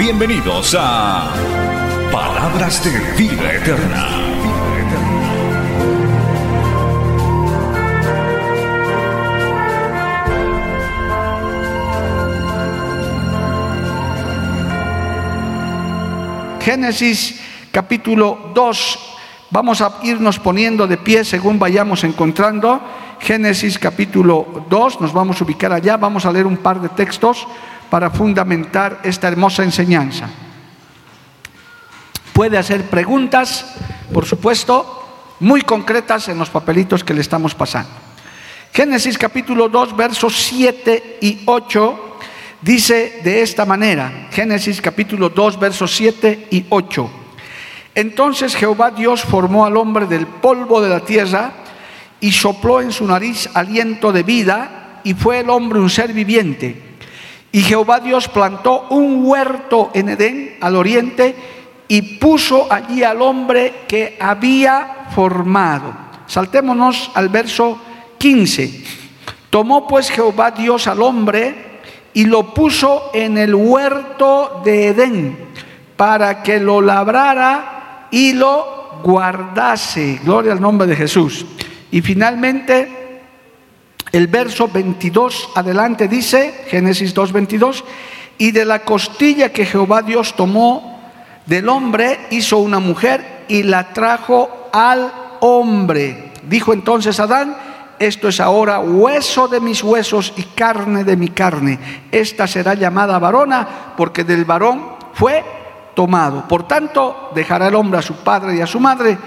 Bienvenidos a Palabras de Vida Eterna. Génesis capítulo 2. Vamos a irnos poniendo de pie según vayamos encontrando. Génesis capítulo 2, nos vamos a ubicar allá, vamos a leer un par de textos para fundamentar esta hermosa enseñanza. Puede hacer preguntas, por supuesto, muy concretas en los papelitos que le estamos pasando. Génesis capítulo 2, versos 7 y 8 dice de esta manera, Génesis capítulo 2, versos 7 y 8. Entonces Jehová Dios formó al hombre del polvo de la tierra y sopló en su nariz aliento de vida y fue el hombre un ser viviente. Y Jehová Dios plantó un huerto en Edén al oriente y puso allí al hombre que había formado. Saltémonos al verso 15. Tomó pues Jehová Dios al hombre y lo puso en el huerto de Edén para que lo labrara y lo guardase. Gloria al nombre de Jesús. Y finalmente, el verso 22 adelante dice, Génesis 2, 22, y de la costilla que Jehová Dios tomó del hombre, hizo una mujer y la trajo al hombre. Dijo entonces Adán, esto es ahora hueso de mis huesos y carne de mi carne. Esta será llamada varona porque del varón fue tomado. Por tanto, dejará el hombre a su padre y a su madre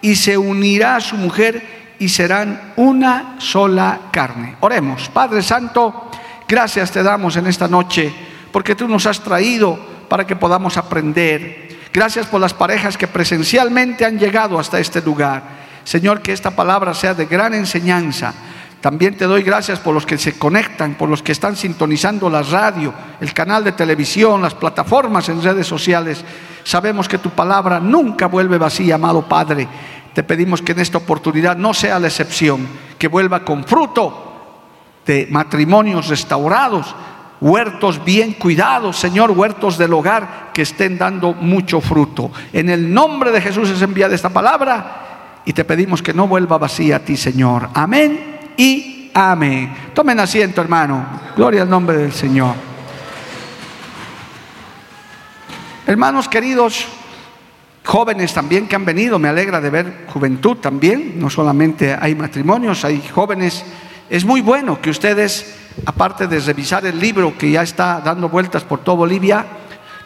y se unirá a su mujer y serán una sola carne. Oremos, Padre Santo, gracias te damos en esta noche porque tú nos has traído para que podamos aprender. Gracias por las parejas que presencialmente han llegado hasta este lugar. Señor, que esta palabra sea de gran enseñanza. También te doy gracias por los que se conectan, por los que están sintonizando la radio, el canal de televisión, las plataformas en redes sociales. Sabemos que tu palabra nunca vuelve vacía, amado Padre. Te pedimos que en esta oportunidad no sea la excepción, que vuelva con fruto de matrimonios restaurados, huertos bien cuidados, Señor, huertos del hogar que estén dando mucho fruto. En el nombre de Jesús es enviada esta palabra y te pedimos que no vuelva vacía a ti, Señor. Amén y amén. Tomen asiento, hermano. Gloria al nombre del Señor. Hermanos queridos, jóvenes también que han venido, me alegra de ver juventud también, no solamente hay matrimonios, hay jóvenes. Es muy bueno que ustedes, aparte de revisar el libro que ya está dando vueltas por toda Bolivia,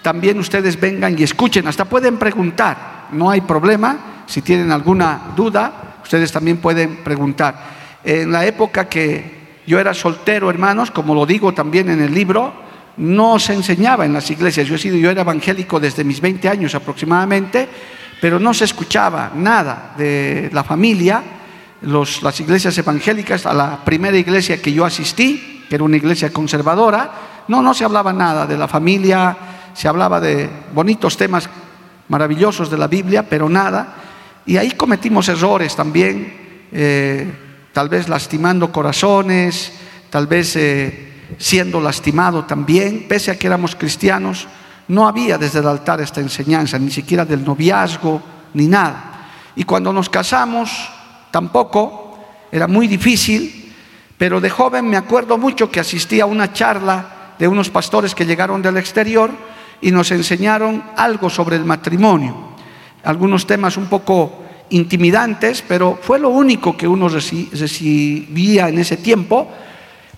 también ustedes vengan y escuchen, hasta pueden preguntar, no hay problema, si tienen alguna duda, ustedes también pueden preguntar. En la época que yo era soltero, hermanos, como lo digo también en el libro, no se enseñaba en las iglesias. Yo he sido, yo era evangélico desde mis 20 años aproximadamente, pero no se escuchaba nada de la familia, las iglesias evangélicas, a la primera iglesia que yo asistí, que era una iglesia conservadora, no, no se hablaba nada de la familia, se hablaba de bonitos temas maravillosos de la Biblia, pero nada. Y ahí cometimos errores también, eh, tal vez lastimando corazones, tal vez eh, siendo lastimado también, pese a que éramos cristianos, no había desde el altar esta enseñanza, ni siquiera del noviazgo, ni nada. Y cuando nos casamos, tampoco, era muy difícil, pero de joven me acuerdo mucho que asistí a una charla de unos pastores que llegaron del exterior y nos enseñaron algo sobre el matrimonio, algunos temas un poco intimidantes, pero fue lo único que uno recibía en ese tiempo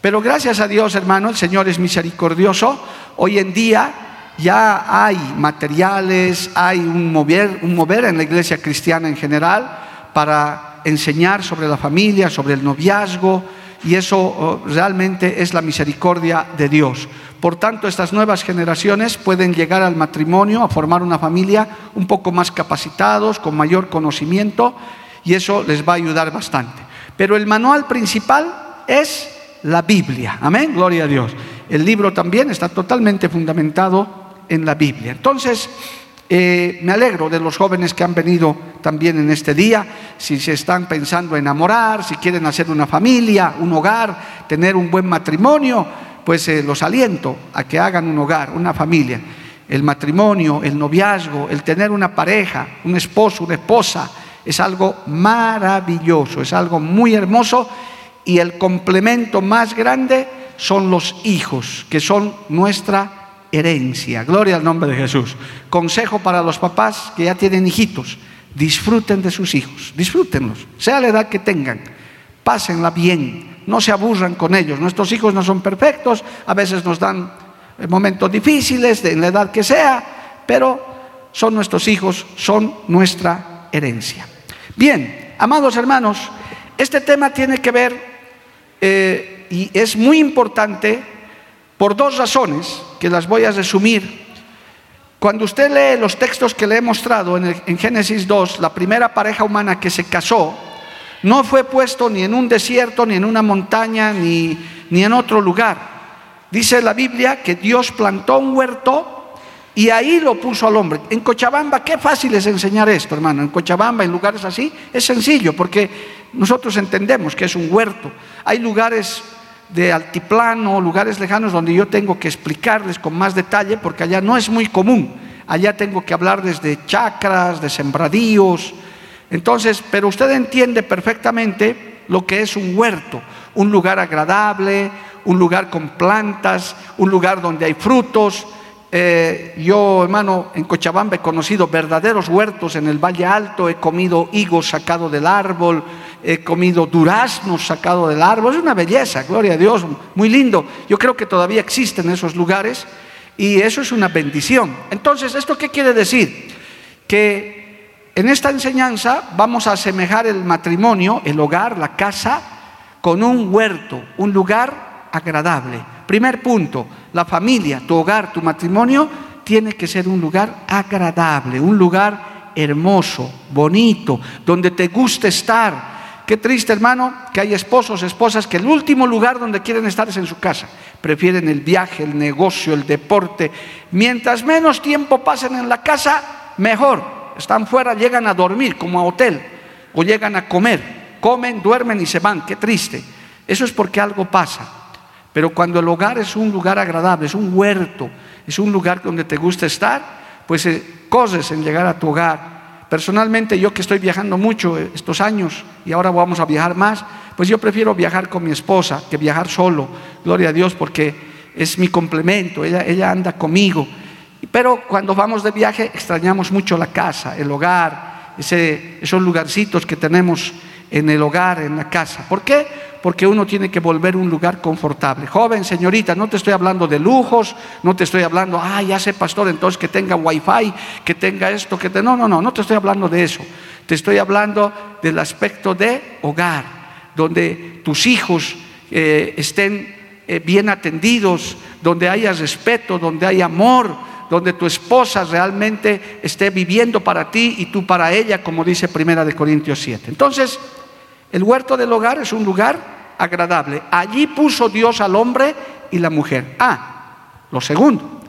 pero gracias a Dios, hermano, el Señor es misericordioso. Hoy en día ya hay materiales, hay un mover, un mover en la iglesia cristiana en general para enseñar sobre la familia, sobre el noviazgo y eso oh, realmente es la misericordia de Dios. Por tanto, estas nuevas generaciones pueden llegar al matrimonio, a formar una familia un poco más capacitados, con mayor conocimiento, y eso les va a ayudar bastante. Pero el manual principal es la Biblia. Amén, gloria a Dios. El libro también está totalmente fundamentado en la Biblia. Entonces, eh, me alegro de los jóvenes que han venido también en este día, si se están pensando enamorar, si quieren hacer una familia, un hogar, tener un buen matrimonio, pues eh, los aliento a que hagan un hogar, una familia. El matrimonio, el noviazgo, el tener una pareja, un esposo, una esposa, es algo maravilloso, es algo muy hermoso y el complemento más grande son los hijos, que son nuestra herencia. Gloria al nombre de Jesús. Consejo para los papás que ya tienen hijitos. Disfruten de sus hijos, disfrútenlos, sea la edad que tengan, pásenla bien, no se aburran con ellos. Nuestros hijos no son perfectos, a veces nos dan momentos difíciles, en la edad que sea, pero son nuestros hijos, son nuestra herencia. Bien, amados hermanos, este tema tiene que ver eh, y es muy importante por dos razones que las voy a resumir. Cuando usted lee los textos que le he mostrado en, Génesis 2, la primera pareja humana que se casó, no fue puesto ni en un desierto, ni en una montaña, ni, ni en otro lugar. Dice la Biblia que Dios plantó un huerto y ahí lo puso al hombre. En Cochabamba, qué fácil es enseñar esto, hermano. En Cochabamba, en lugares así, es sencillo, porque nosotros entendemos que es un huerto. Hay lugares de altiplano, lugares lejanos donde yo tengo que explicarles con más detalle, porque allá no es muy común. Allá tengo que hablarles de chacras, de sembradíos. Entonces, pero usted entiende perfectamente lo que es un huerto, un lugar agradable, un lugar con plantas, un lugar donde hay frutos. Eh, yo, hermano, en Cochabamba he conocido verdaderos huertos en el Valle Alto, he comido higos sacados del árbol, he comido duraznos sacados del árbol, es una belleza, gloria a Dios, muy lindo. Yo creo que todavía existen esos lugares y eso es una bendición. Entonces, ¿esto qué quiere decir? Que en esta enseñanza vamos a asemejar el matrimonio, el hogar, la casa, con un huerto, un lugar agradable. Primer punto, la familia, tu hogar, tu matrimonio, tiene que ser un lugar agradable, un lugar hermoso, bonito, donde te guste estar, Qué triste, hermano, que hay esposos, esposas que el último lugar donde quieren estar es en su casa. Prefieren el viaje, el negocio, el deporte. Mientras menos tiempo pasen en la casa, mejor. Están fuera, llegan a dormir como a hotel o llegan a comer. Comen, duermen y se van. Qué triste. Eso es porque algo pasa. Pero cuando el hogar es un lugar agradable, es un huerto, es un lugar donde te gusta estar, pues eh, en llegar a tu hogar Personalmente, yo que estoy viajando mucho estos años y ahora vamos a viajar más, pues yo prefiero viajar con mi esposa que viajar solo, gloria a Dios, porque es mi complemento, ella, ella anda conmigo. Pero cuando vamos de viaje extrañamos mucho la casa, el hogar, ese, esos lugarcitos que tenemos en el hogar, en la casa. ¿Por qué? Porque uno tiene que volver un lugar confortable. Joven, señorita, no te estoy hablando de lujos, no te estoy hablando, ah, ya sé, pastor, entonces que tenga wifi, que tenga esto, que te... No, no, no, no te estoy hablando de eso. Te estoy hablando del aspecto de hogar, donde tus hijos eh, estén eh, bien atendidos, donde haya respeto, donde haya amor, donde tu esposa realmente esté viviendo para ti y tú para ella, como dice Primera de Corintios 7. Entonces, el huerto del hogar es un lugar agradable. Allí puso Dios al hombre y la mujer. Ah, lo segundo.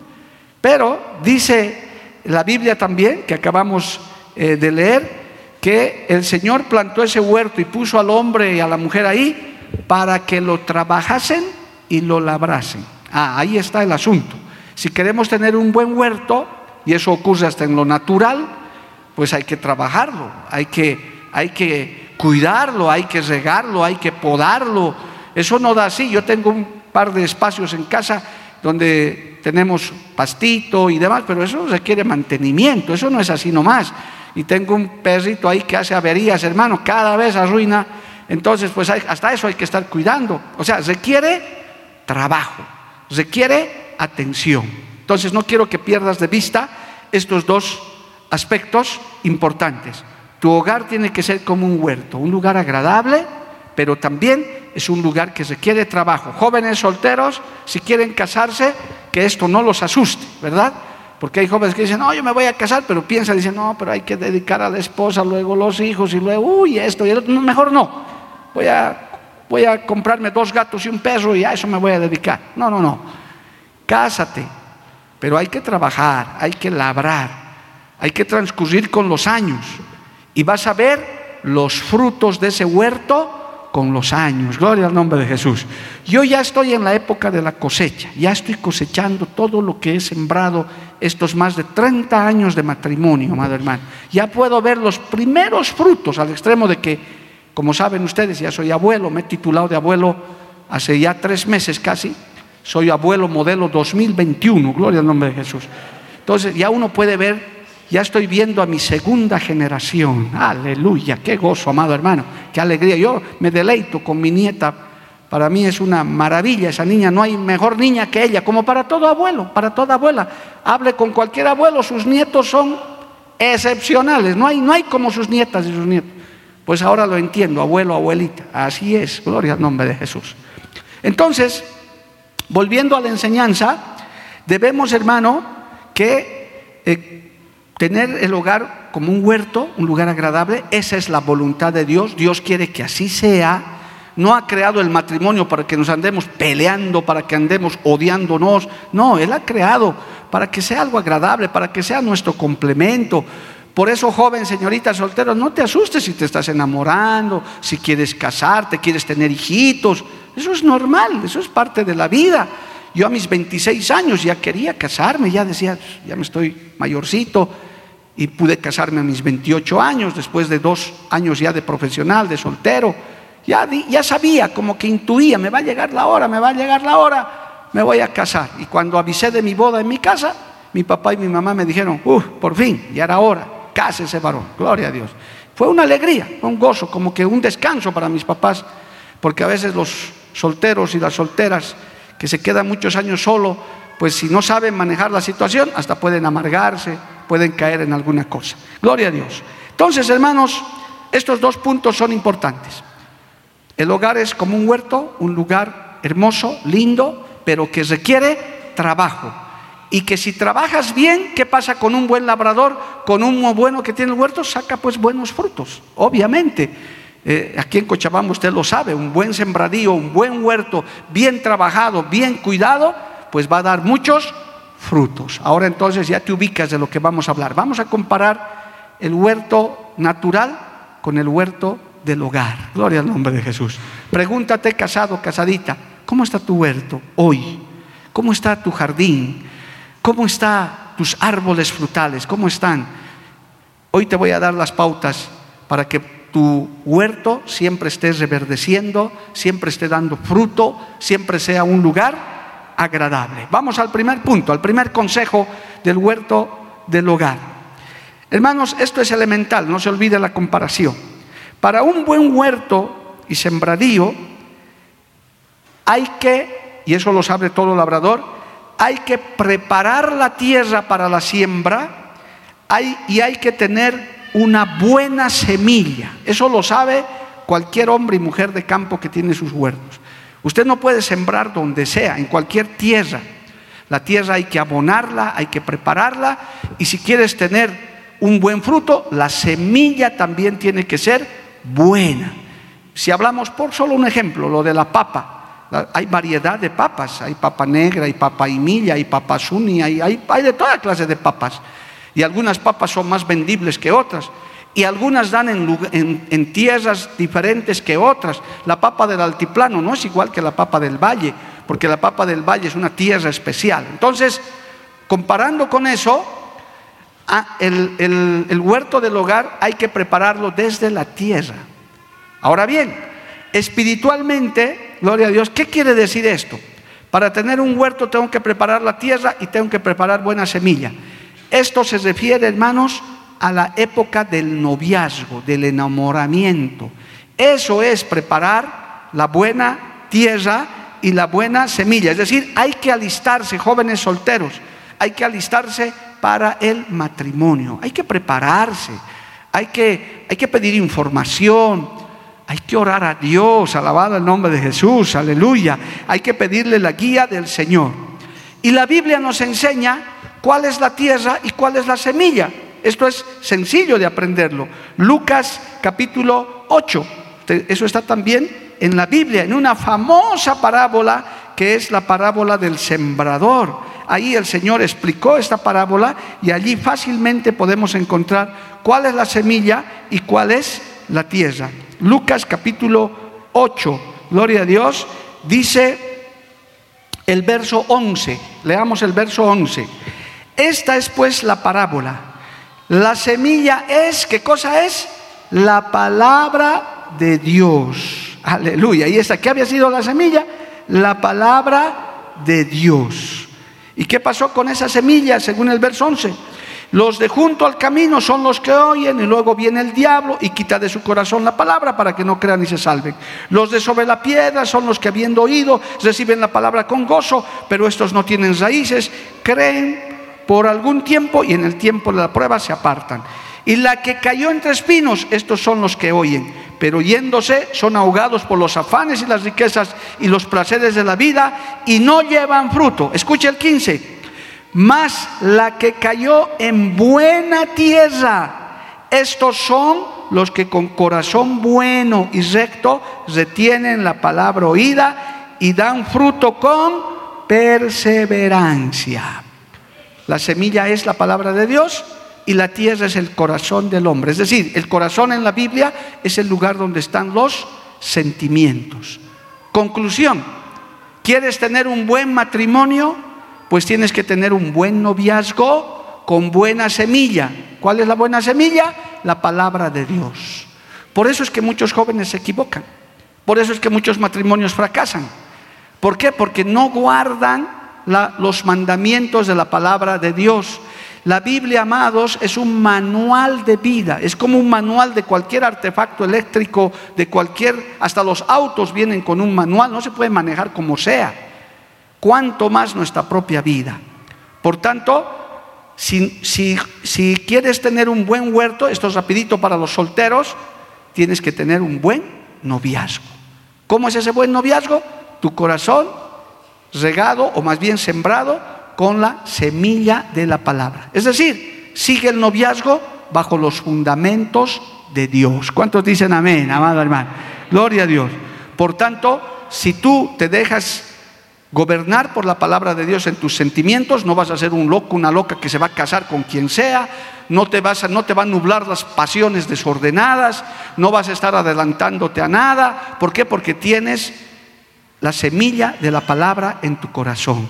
Pero dice la Biblia también, que acabamos eh, de leer, que el Señor plantó ese huerto y puso al hombre y a la mujer ahí para que lo trabajasen y lo labrasen. Ah, ahí está el asunto. Si queremos tener un buen huerto, y eso ocurre hasta en lo natural, pues hay que trabajarlo, hay que, hay que cuidarlo, hay que regarlo, hay que podarlo. Eso no da así. Yo tengo un par de espacios en casa donde tenemos pastito y demás, pero eso requiere mantenimiento, eso no es así nomás. Y tengo un perrito ahí que hace averías, hermano, cada vez arruina. Entonces, pues hasta eso hay que estar cuidando. O sea, requiere trabajo, requiere atención. Entonces, no quiero que pierdas de vista estos dos aspectos importantes. Tu hogar tiene que ser como un huerto, un lugar agradable, pero también es un lugar que requiere trabajo. Jóvenes solteros, si quieren casarse, que esto no los asuste, ¿verdad? Porque hay jóvenes que dicen, no, yo me voy a casar, pero piensan, dicen, no, pero hay que dedicar a la esposa, luego los hijos y luego, uy, esto y el otro. mejor no. Voy a, voy a comprarme dos gatos y un perro y a eso me voy a dedicar. No, no, no. Cásate, pero hay que trabajar, hay que labrar, hay que transcurrir con los años y vas a ver los frutos de ese huerto con los años. Gloria al nombre de Jesús. Yo ya estoy en la época de la cosecha, ya estoy cosechando todo lo que he sembrado estos más de 30 años de matrimonio, madre hermana. Ya puedo ver los primeros frutos al extremo de que, como saben ustedes, ya soy abuelo, me he titulado de abuelo hace ya tres meses casi. Soy abuelo modelo 2021, gloria al nombre de Jesús. Entonces ya uno puede ver ya estoy viendo a mi segunda generación. Aleluya, qué gozo, amado hermano, qué alegría. Yo me deleito con mi nieta. Para mí es una maravilla esa niña. No hay mejor niña que ella, como para todo abuelo, para toda abuela. Hable con cualquier abuelo, sus nietos son excepcionales. No hay, no hay como sus nietas y sus nietos. Pues ahora lo entiendo, abuelo, abuelita. Así es, gloria al nombre de Jesús. Entonces, volviendo a la enseñanza, debemos, hermano, que eh, Tener el hogar como un huerto, un lugar agradable, esa es la voluntad de Dios. Dios quiere que así sea. No ha creado el matrimonio para que nos andemos peleando, para que andemos odiándonos. No, Él ha creado para que sea algo agradable, para que sea nuestro complemento. Por eso, joven, señorita soltero, no te asustes si te estás enamorando, si quieres casarte, quieres tener hijitos. Eso es normal, eso es parte de la vida. Yo a mis 26 años ya quería casarme, ya decía, ya me estoy mayorcito y pude casarme a mis 28 años, después de dos años ya de profesional, de soltero. Ya, ya sabía, como que intuía, me va a llegar la hora, me va a llegar la hora, me voy a casar. Y cuando avisé de mi boda en mi casa, mi papá y mi mamá me dijeron, uff, por fin, ya era hora, cásese varón, gloria a Dios. Fue una alegría, un gozo, como que un descanso para mis papás, porque a veces los solteros y las solteras que se quedan muchos años solo, pues si no saben manejar la situación, hasta pueden amargarse, pueden caer en alguna cosa. Gloria a Dios. Entonces, hermanos, estos dos puntos son importantes. El hogar es como un huerto, un lugar hermoso, lindo, pero que requiere trabajo. Y que si trabajas bien, ¿qué pasa con un buen labrador, con un bueno que tiene el huerto? Saca pues buenos frutos, obviamente. Eh, aquí en Cochabamba usted lo sabe, un buen sembradío, un buen huerto, bien trabajado, bien cuidado, pues va a dar muchos frutos. Ahora entonces ya te ubicas de lo que vamos a hablar. Vamos a comparar el huerto natural con el huerto del hogar. Gloria al nombre de Jesús. Pregúntate, casado, casadita, ¿cómo está tu huerto hoy? ¿Cómo está tu jardín? ¿Cómo están tus árboles frutales? ¿Cómo están? Hoy te voy a dar las pautas para que tu huerto siempre esté reverdeciendo, siempre esté dando fruto, siempre sea un lugar agradable. Vamos al primer punto, al primer consejo del huerto del hogar. Hermanos, esto es elemental, no se olvide la comparación. Para un buen huerto y sembradío hay que, y eso lo sabe todo labrador, hay que preparar la tierra para la siembra y hay que tener una buena semilla. Eso lo sabe cualquier hombre y mujer de campo que tiene sus huertos. Usted no puede sembrar donde sea, en cualquier tierra. La tierra hay que abonarla, hay que prepararla y si quieres tener un buen fruto, la semilla también tiene que ser buena. Si hablamos por solo un ejemplo, lo de la papa, hay variedad de papas, hay papa negra, hay papa imilla, hay papa suni, hay, hay, de toda clase de papas. Y algunas papas son más vendibles que otras y algunas dan en, tierras diferentes que otras. La papa del altiplano no es igual que la papa del valle, porque la papa del valle es una tierra especial. Entonces, comparando con eso, el, el huerto del hogar hay que prepararlo desde la tierra. Ahora bien, espiritualmente, gloria a Dios, ¿qué quiere decir esto? Para tener un huerto tengo que preparar la tierra y tengo que preparar buena semilla. Esto se refiere, hermanos, a la época del noviazgo, del enamoramiento. Eso es preparar la buena tierra y la buena semilla. Es decir, hay que alistarse, jóvenes solteros, hay que alistarse para el matrimonio, hay que prepararse, hay que, hay que pedir información, Hay que orar a Dios, alabado el nombre de Jesús, aleluya. Hay que pedirle la guía del Señor. Y la Biblia nos enseña cuál es la tierra y cuál es la semilla. Esto es sencillo de aprenderlo. Lucas capítulo 8. Eso está también en la Biblia, en una famosa parábola que es la parábola del sembrador. Ahí el Señor explicó esta parábola y allí fácilmente podemos encontrar cuál es la semilla y cuál es la tierra. Lucas capítulo 8, gloria a Dios, dice el verso 11, leamos el verso 11. Esta es pues la parábola. La semilla es, ¿qué cosa es? La palabra de Dios. Aleluya. ¿Y esta qué había sido la semilla? La palabra de Dios. ¿Y qué pasó con esa semilla según el verso 11? Los de junto al camino son los que oyen y luego viene el diablo y quita de su corazón la palabra para que no crean y se salven. Los de sobre la piedra son los que habiendo oído reciben la palabra con gozo, pero estos no tienen raíces, creen por algún tiempo y en el tiempo de la prueba se apartan. Y la que cayó entre espinos, estos son los que oyen, pero yéndose son ahogados por los afanes y las riquezas y los placeres de la vida y no llevan fruto. Escucha el 15 mas la que cayó en buena tierra, estos son los que con corazón bueno y recto retienen la palabra oída y dan fruto con perseverancia. La semilla es la palabra de Dios y la tierra es el corazón del hombre. Es decir, el corazón en la Biblia es el lugar donde están los sentimientos. Conclusión, ¿quieres tener un buen matrimonio? pues tienes que tener un buen noviazgo con buena semilla. ¿Cuál es la buena semilla? La palabra de Dios. Por eso es que muchos jóvenes se equivocan. Por eso es que muchos matrimonios fracasan. ¿Por qué? Porque no guardan los mandamientos de la palabra de Dios. La Biblia, amados, es un manual de vida, es como un manual de cualquier artefacto eléctrico, de cualquier, hasta los autos vienen con un manual, no se puede manejar como sea cuánto más nuestra propia vida. Por tanto, si, si, quieres tener un buen huerto, esto es rapidito para los solteros, tienes que tener un buen noviazgo. ¿Cómo es ese buen noviazgo? Tu corazón regado o más bien sembrado con la semilla de la palabra. Es decir, sigue el noviazgo bajo los fundamentos de Dios. ¿Cuántos dicen amén, amado hermano? Gloria a Dios. Por tanto, si tú te dejas Gobernar por la palabra de Dios en tus sentimientos, no vas a ser un loco, una loca que se va a casar con quien sea, no te, vas a, no te van a nublar las pasiones desordenadas, no vas a estar adelantándote a nada. ¿Por qué? Porque tienes la semilla de la palabra en tu corazón.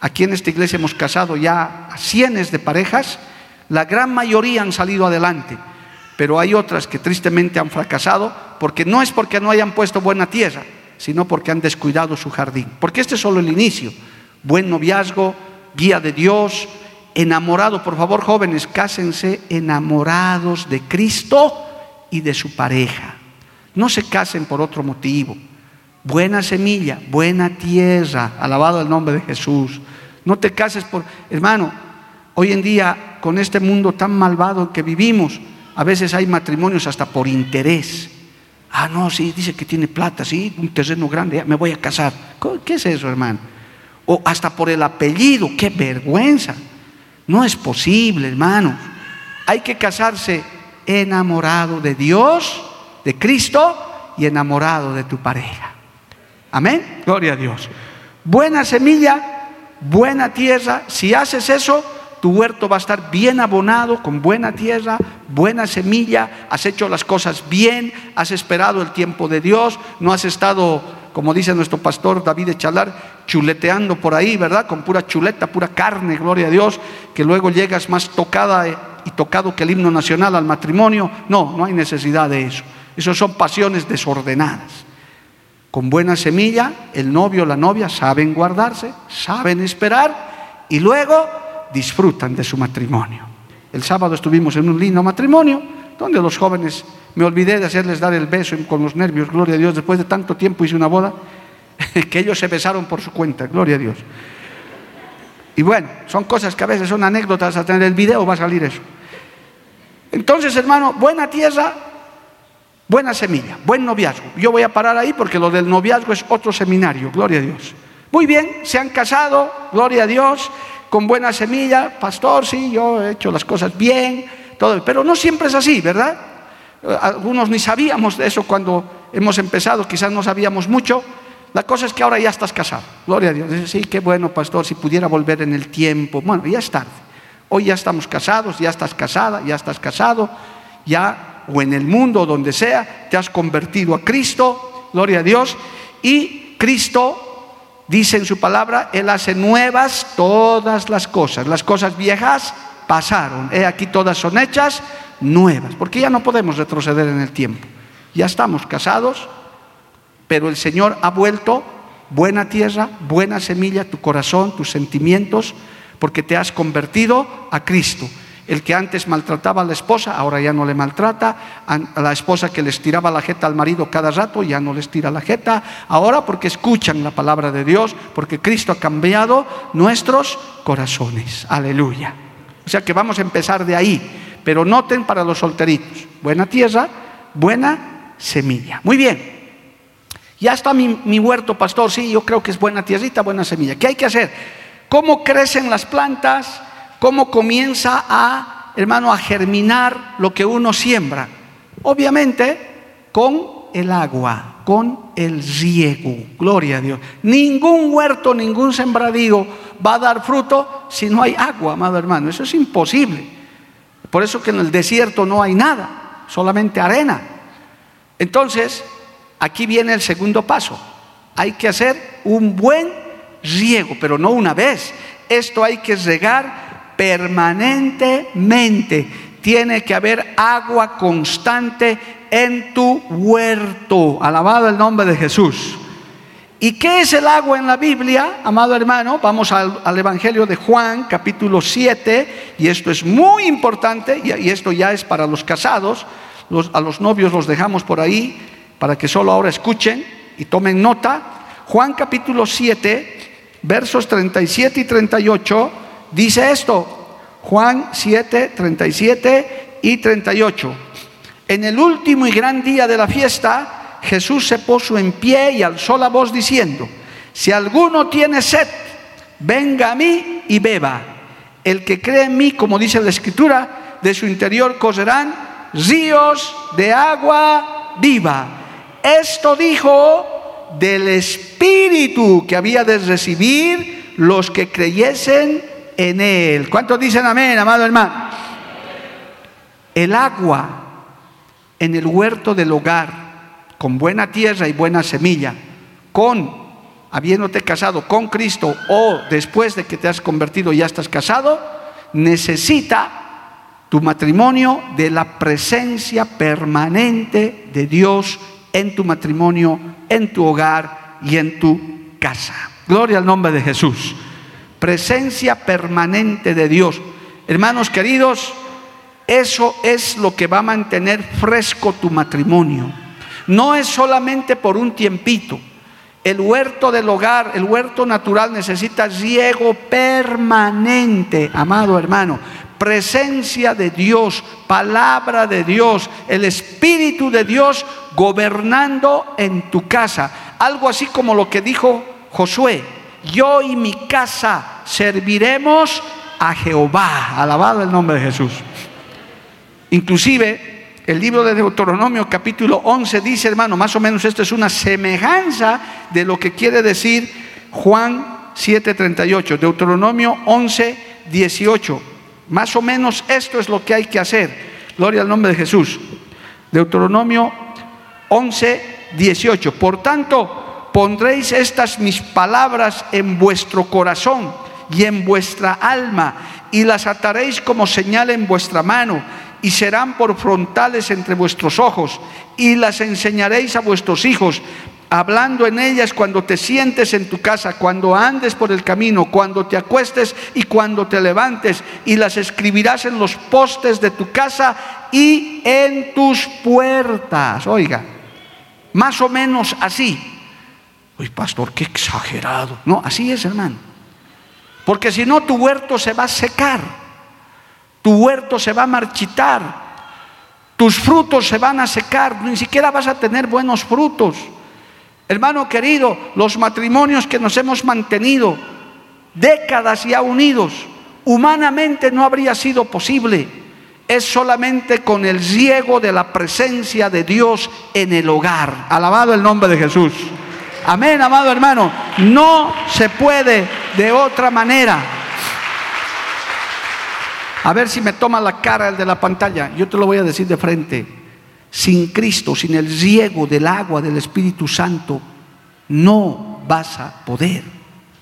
Aquí en esta iglesia hemos casado ya a cientos de parejas, la gran mayoría han salido adelante, pero hay otras que tristemente han fracasado porque no es porque no hayan puesto buena tierra, sino porque han descuidado su jardín. Porque este es solo el inicio. Buen noviazgo, guía de Dios, enamorado. Por favor, jóvenes, cásense enamorados de Cristo y de su pareja. No se casen por otro motivo. Buena semilla, buena tierra, alabado el nombre de Jesús. No te cases por, hermano, hoy en día con este mundo tan malvado que vivimos, a veces hay matrimonios hasta por interés. Ah, no, sí, dice que tiene plata, sí, un terreno grande, me voy a casar. ¿Qué es eso, hermano? O hasta por el apellido, qué vergüenza. No es posible, hermano. Hay que casarse enamorado de Dios, de Cristo y enamorado de tu pareja. Amén. Gloria a Dios. Buena semilla, buena tierra. Si haces eso, tu huerto va a estar bien abonado, con buena tierra, buena semilla, has hecho las cosas bien, has esperado el tiempo de Dios, no has estado, como dice nuestro pastor David Echalar, chuleteando por ahí, ¿verdad? Con pura chuleta, pura carne, gloria a Dios, que luego llegas más tocada y tocado que el himno nacional al matrimonio. No, no hay necesidad de eso. Esas son pasiones desordenadas. Con buena semilla, el novio o la novia saben guardarse, saben esperar y luego disfrutan de su matrimonio. El sábado estuvimos en un lindo matrimonio donde los jóvenes, me olvidé de hacerles dar el beso con los nervios, gloria a Dios, después de tanto tiempo hice una boda, que ellos se besaron por su cuenta, gloria a Dios. Y bueno, son cosas que a veces son anécdotas, hasta en el video va a salir eso. Entonces, hermano, buena tierra, Buena semilla, buen noviazgo. Yo voy a parar ahí porque lo del noviazgo es otro seminario, gloria a Dios. Muy bien, se han casado, gloria a Dios, con buena semilla. Pastor, sí, yo he hecho las cosas bien, todo, pero no siempre es así, ¿verdad? Algunos ni sabíamos de eso cuando hemos empezado, quizás no sabíamos mucho. La cosa es que ahora ya estás casado, gloria a Dios. Dice, sí, qué bueno, pastor, si pudiera volver en el tiempo. Bueno, ya es tarde. Hoy ya estamos casados, ya estás casada, ya estás casado, ya o en el mundo, donde sea, te has convertido a Cristo, gloria a Dios, y Cristo dice en su palabra, Él hace nuevas todas las cosas. Las cosas viejas pasaron, he aquí todas son hechas nuevas, porque ya no podemos retroceder en el tiempo. Ya estamos casados, pero el Señor ha vuelto buena tierra, buena semilla, tu corazón, tus sentimientos, porque te has convertido a Cristo. El que antes maltrataba a la esposa, ahora ya no le maltrata. A la esposa que les tiraba la jeta al marido cada rato, ya no les tira la jeta. Ahora porque escuchan la palabra de Dios, porque Cristo ha cambiado nuestros corazones. Aleluya. O sea que vamos a empezar de ahí. Pero noten para los solteritos, buena tierra, buena semilla. Muy bien. Ya está mi, mi huerto, pastor. Sí, yo creo que es buena tierrita, buena semilla. ¿Qué hay que hacer? ¿Cómo crecen las plantas? Cómo comienza a, hermano, a germinar lo que uno siembra. Obviamente con el agua, con el riego. Gloria a Dios. Ningún huerto, ningún sembradío va a dar fruto si no hay agua, amado hermano. Eso es imposible. Por eso que en el desierto no hay nada, solamente arena. Entonces, aquí viene el segundo paso. Hay que hacer un buen riego, pero no una vez. Esto hay que regar permanentemente. Tiene que haber agua constante en tu huerto. Alabado el nombre de Jesús. ¿Y qué es el agua en la Biblia, amado hermano? Vamos al, Evangelio de Juan, capítulo 7, y esto es muy importante, y, esto ya es para los casados, a los novios los dejamos por ahí, para que solo ahora escuchen y tomen nota. Juan capítulo 7, versos 37 y 38 dice esto, Juan 7, 37 y 38. En el último y gran día de la fiesta, Jesús se puso en pie y alzó la voz diciendo, si alguno tiene sed, venga a mí y beba. El que cree en mí, como dice la escritura, de su interior correrán ríos de agua viva. Esto dijo del Espíritu que había de recibir los que creyesen en él. ¿Cuántos dicen amén, amado hermano? El agua en el huerto del hogar, con buena tierra y buena semilla, con, habiéndote casado con Cristo o después de que te has convertido y ya estás casado, necesita tu matrimonio de la presencia permanente de Dios en tu matrimonio, en tu hogar y en tu casa. Gloria al nombre de Jesús presencia permanente de Dios. Hermanos queridos, eso es lo que va a mantener fresco tu matrimonio. No es solamente por un tiempito. El huerto del hogar, el huerto natural necesita riego permanente, amado hermano. Presencia de Dios, palabra de Dios, el Espíritu de Dios gobernando en tu casa. Algo así como lo que dijo Josué yo y mi casa serviremos a Jehová. Alabado el nombre de Jesús. Inclusive el libro de Deuteronomio capítulo 11 dice, hermano, más o menos esto es una semejanza de lo que quiere decir Juan 7:38, Deuteronomio 11, 18. Más o menos esto es lo que hay que hacer. Gloria al nombre de Jesús. Deuteronomio 11, 18. Por tanto, pondréis estas mis palabras en vuestro corazón y en vuestra alma, y las ataréis como señal en vuestra mano, y serán por frontales entre vuestros ojos, y las enseñaréis a vuestros hijos, hablando en ellas cuando te sientes en tu casa, cuando andes por el camino, cuando te acuestes y cuando te levantes, y las escribirás en los postes de tu casa y en tus puertas. Oiga, más o menos así. Uy, pastor, qué exagerado. No, así es, hermano. Porque si no, tu huerto se va a secar. Tu huerto se va a marchitar. Tus frutos se van a secar, ni siquiera vas a tener buenos frutos. Hermano querido, los matrimonios que nos hemos mantenido décadas ya unidos, humanamente no habría sido posible. Es solamente con el ciego de la presencia de Dios en el hogar. Alabado el nombre de Jesús. Amén, amado hermano. No se puede de otra manera. A ver si me toma la cara el de la pantalla. Yo te lo voy a decir de frente. Sin Cristo, sin el ciego del agua del Espíritu Santo, no vas a poder.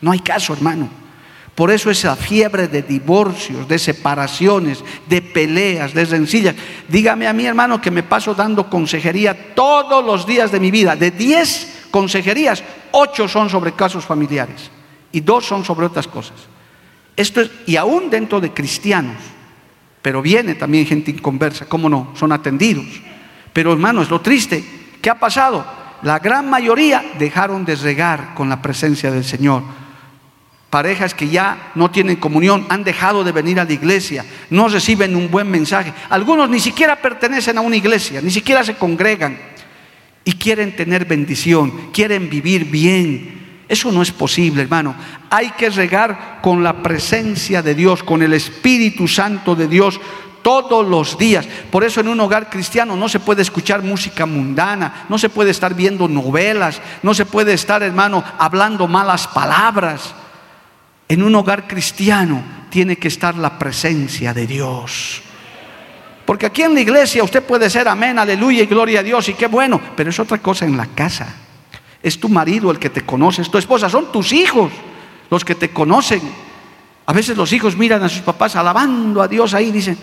No hay caso, hermano. Por eso esa fiebre de divorcios, de separaciones, de peleas, de rencillas. Dígame a mí, hermano, que me paso dando consejería todos los días de mi vida. De 10 consejerías, 8 son sobre casos familiares y 2 son sobre otras cosas. Esto es, y aún dentro de cristianos, pero viene también gente inconversa, ¿cómo no? Son atendidos. Pero hermano, es lo triste. ¿Qué ha pasado? La gran mayoría dejaron de regar con la presencia del Señor. Parejas que ya no tienen comunión, han dejado de venir a la iglesia, no reciben un buen mensaje. Algunos ni siquiera pertenecen a una iglesia, ni siquiera se congregan y quieren tener bendición, quieren vivir bien, eso no es posible, hermano. Hay que regar con la presencia de Dios, con el Espíritu Santo de Dios todos los días. Por eso en un hogar cristiano no se puede escuchar música mundana, no se puede estar viendo novelas, no se puede estar, hermano, hablando malas palabras. En un hogar cristiano tiene que estar la presencia de Dios. Porque aquí en la iglesia usted puede ser amén, aleluya y gloria a Dios y qué bueno, pero es otra cosa en la casa. Es tu marido el que te conoce, es tu esposa, son tus hijos los que te conocen. A veces los hijos miran a sus papás alabando a Dios ahí y dicen,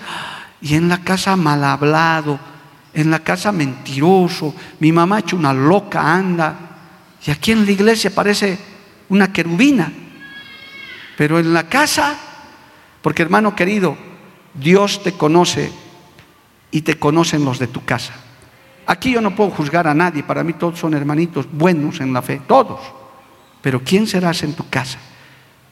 y en la casa mal hablado, en la casa mentiroso, mi mamá ha hecho una loca anda, y aquí en la iglesia parece una querubina, pero en la casa, porque hermano querido, Dios te conoce y te conocen los de tu casa. Aquí yo no puedo juzgar a nadie, para mí todos son hermanitos buenos en la fe, todos. Pero ¿quién serás en tu casa?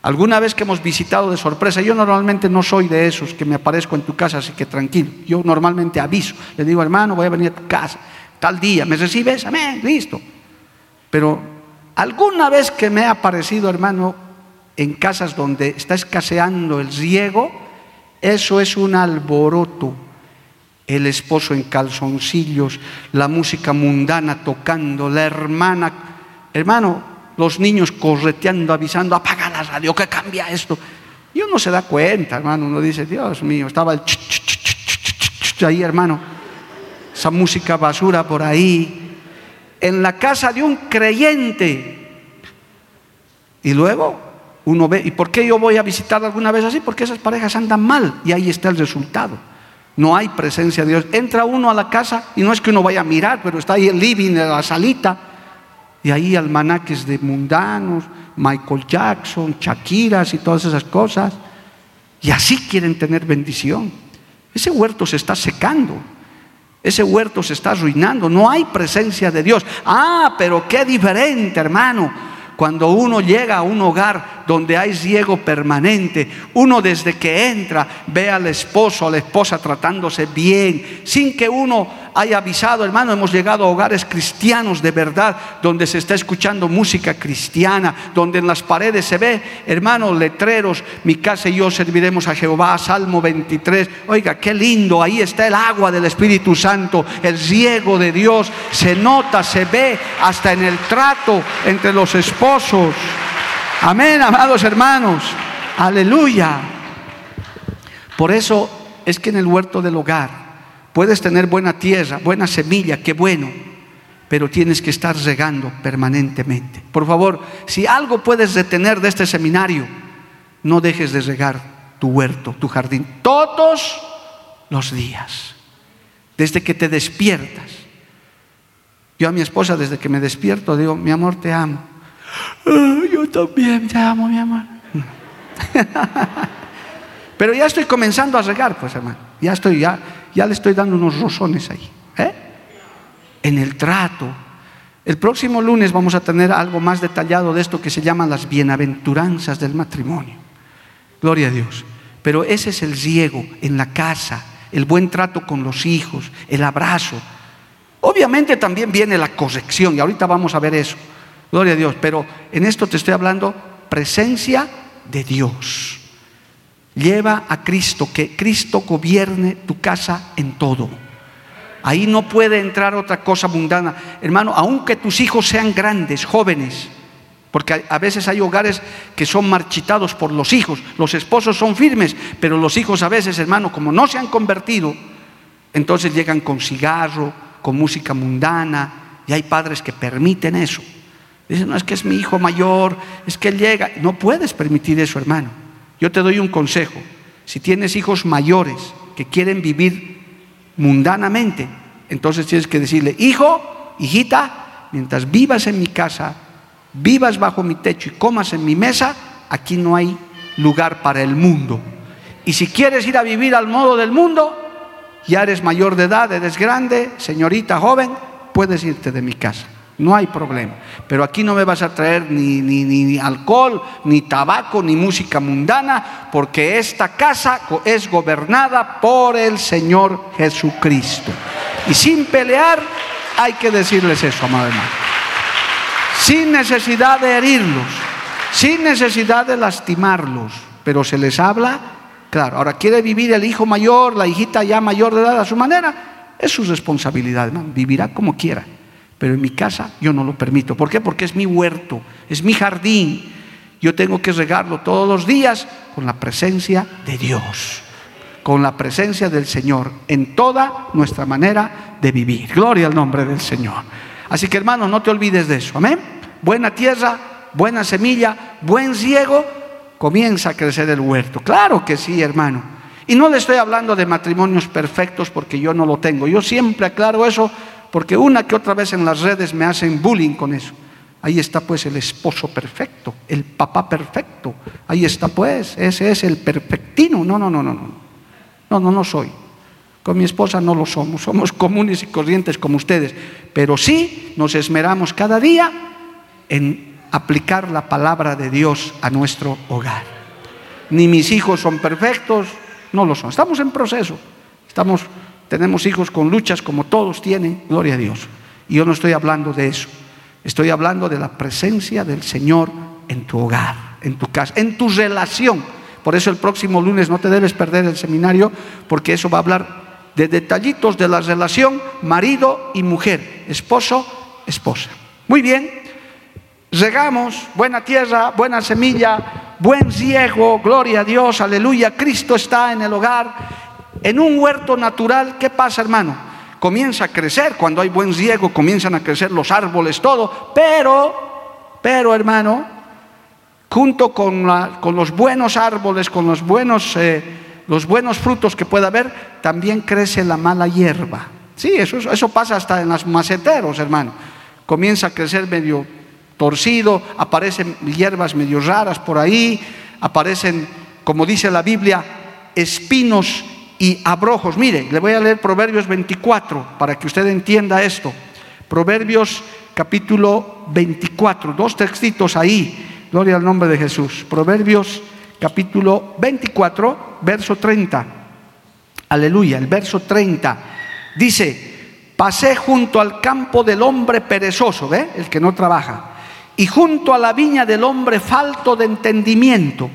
Alguna vez que hemos visitado de sorpresa, yo normalmente no soy de esos que me aparezco en tu casa, así que tranquilo. Yo normalmente aviso, le digo, hermano, voy a venir a tu casa, tal día, ¿me recibes? Amén, listo. Pero alguna vez que me ha aparecido, hermano, en casas donde está escaseando el riego, eso es un alboroto el esposo en calzoncillos, la música mundana tocando, la hermana, hermano, los niños correteando, avisando, apaga la radio, que cambia esto. Y uno se da cuenta, hermano, uno dice, Dios mío, estaba el ahí, hermano, esa música basura por ahí, en la casa de un creyente. Y luego uno ve, ¿y por qué yo voy a visitar alguna vez así? Porque esas parejas andan mal y ahí está el resultado. No hay presencia de Dios. Entra uno a la casa y no es que uno vaya a mirar, pero está ahí el living, la salita. Y ahí almanaques de mundanos, Michael Jackson, Shakiras y todas esas cosas. Y así quieren tener bendición. Ese huerto se está secando. Ese huerto se está arruinando. No hay presencia de Dios. Ah, pero qué diferente, hermano. Cuando uno llega a un hogar donde hay ciego permanente. Uno desde que entra ve al esposo, a la esposa tratándose bien, sin que uno haya avisado, hermano, hemos llegado a hogares cristianos de verdad, donde se está escuchando música cristiana, donde en las paredes se ve, hermano, letreros, mi casa y yo serviremos a Jehová, Salmo 23. Oiga, qué lindo, ahí está el agua del Espíritu Santo, el ciego de Dios, se nota, se ve hasta en el trato entre los esposos. Amén, amados hermanos. Aleluya. Por eso es que en el huerto del hogar puedes tener buena tierra, buena semilla, qué bueno, pero tienes que estar regando permanentemente. Por favor, si algo puedes detener de este seminario, no dejes de regar tu huerto, tu jardín, todos los días, desde que te despiertas. Yo a mi esposa, desde que me despierto, digo, mi amor, te amo. Ah, yo también te amo, mi amor. Pero ya estoy comenzando a regar, pues hermano. Ya estoy, ya, ya le estoy dando unos rosones ahí. ¿eh? En el trato. El próximo lunes vamos a tener algo más detallado de esto que se llama las bienaventuranzas del matrimonio. Gloria a Dios. Pero ese es el ciego en la casa, el buen trato con los hijos, el abrazo. Obviamente también viene la corrección y ahorita vamos a ver eso. Gloria a Dios, pero en esto te estoy hablando presencia de Dios. Lleva a Cristo, que Cristo gobierne tu casa en todo. Ahí no puede entrar otra cosa mundana. Hermano, aunque tus hijos sean grandes, jóvenes, porque a veces hay hogares que son marchitados por los hijos, los esposos son firmes, pero los hijos a veces, hermano, como no se han convertido, entonces llegan con cigarro, con música mundana, y hay padres que permiten eso. Dicen, no, es que es mi hijo mayor, es que él llega. No puedes permitir eso, hermano. Yo te doy un consejo. Si tienes hijos mayores que quieren vivir mundanamente, entonces tienes que decirle, hijo, hijita, mientras vivas en mi casa, vivas bajo mi techo y comas en mi mesa, aquí no hay lugar para el mundo. Y si quieres ir a vivir al modo del mundo, ya eres mayor de edad, eres grande, señorita joven, puedes irte de mi casa. No hay problema. Pero aquí no me vas a traer ni, ni, ni, alcohol, ni tabaco, ni música mundana, porque esta casa es gobernada por el Señor Jesucristo. Y sin pelear, hay que decirles eso, amado hermano. Sin necesidad de herirlos, sin necesidad de lastimarlos, pero se les habla, claro, ahora quiere vivir el hijo mayor, la hijita ya mayor de edad a su manera, es su responsabilidad, hermano, vivirá como quiera pero en mi casa yo no lo permito. ¿Por qué? Porque es mi huerto, es mi jardín. Yo tengo que regarlo todos los días con la presencia de Dios, con la presencia del Señor en toda nuestra manera de vivir. Gloria al nombre del Señor. Así que hermanos, no te olvides de eso. Amén. Buena tierra, buena semilla, buen ciego, comienza a crecer el huerto. Claro que sí, hermano. Y no le estoy hablando de matrimonios perfectos porque yo no lo tengo. Yo siempre aclaro eso porque una que otra vez en las redes me hacen bullying con eso. Ahí está pues el esposo perfecto, el papá perfecto. Ahí está pues, ese es el perfectino. No, no, no, no, no. No, no, no soy. Con mi esposa no lo somos, somos comunes y corrientes como ustedes, pero sí nos esmeramos cada día en aplicar la palabra de Dios a nuestro hogar. Ni mis hijos son perfectos, no lo son. Estamos en proceso, estamos tenemos hijos con luchas como todos tienen, gloria a Dios. Y yo no estoy hablando de eso. Estoy hablando de la presencia del Señor en tu hogar, en tu casa, en tu relación. Por eso el próximo lunes no te debes perder el seminario, porque eso va a hablar de detallitos de la relación marido y mujer, esposo, esposa. Muy bien, regamos, buena tierra, buena semilla, buen ciego, gloria a Dios, aleluya, Cristo está en el hogar en un huerto natural, ¿qué pasa, hermano? Comienza a crecer, cuando hay buen riego, comienzan a crecer los árboles, todo, pero, pero, hermano, junto con, los buenos árboles, con los buenos, eh, los buenos frutos que pueda haber, también crece la mala hierba. Sí, eso, eso pasa hasta en los maceteros, hermano. Comienza a crecer medio torcido, aparecen hierbas medio raras por ahí, aparecen, como dice la Biblia, espinos y abrojos. Mire, le voy a leer Proverbios 24 para que usted entienda esto. Proverbios capítulo 24, dos textitos ahí. Gloria al nombre de Jesús. Proverbios capítulo 24, verso 30. Aleluya, el verso 30. Dice, pasé junto al campo del hombre perezoso, ¿ve? El que no trabaja. Y junto a la viña del hombre falto de entendimiento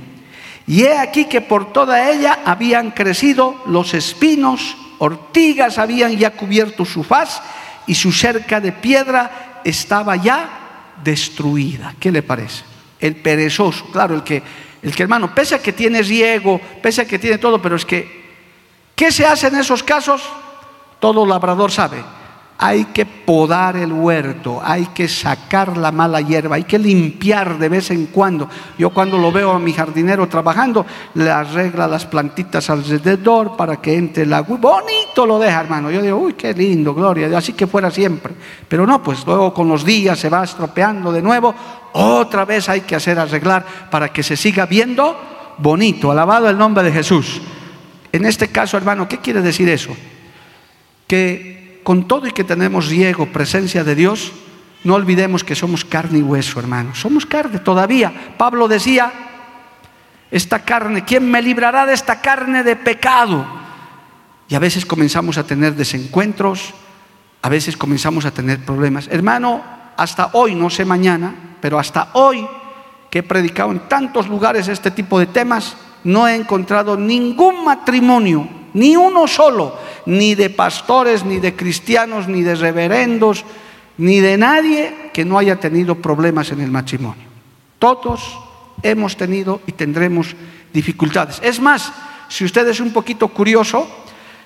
y he aquí que por toda ella habían crecido los espinos, ortigas habían ya cubierto su faz y su cerca de piedra estaba ya destruida. ¿Qué le parece? El perezoso, claro, el que, el que hermano, pese a que tiene riego, pese a que tiene todo, pero es que, ¿qué se hace en esos casos? Todo labrador sabe hay que podar el huerto, hay que sacar la mala hierba, hay que limpiar de vez en cuando. Yo cuando lo veo a mi jardinero trabajando, le arregla las plantitas alrededor para que entre el agua. Bonito lo deja, hermano. Yo digo, uy, qué lindo, gloria, así que fuera siempre. Pero no, pues luego con los días se va estropeando de nuevo. Otra vez hay que hacer arreglar para que se siga viendo bonito. Alabado el nombre de Jesús. En este caso, hermano, ¿qué quiere decir eso? Que con todo y que tenemos riego, presencia de Dios, no olvidemos que somos carne y hueso, hermano. Somos carne todavía. Pablo decía, esta carne, ¿quién me librará de esta carne de pecado? Y a veces comenzamos a tener desencuentros, a veces comenzamos a tener problemas. Hermano, hasta hoy, no sé mañana, pero hasta hoy que he predicado en tantos lugares este tipo de temas, no he encontrado ningún matrimonio, ni uno solo, ni de pastores, ni de cristianos, ni de reverendos, ni de nadie que no haya tenido problemas en el matrimonio. Todos hemos tenido y tendremos dificultades. Es más, si usted es un poquito curioso,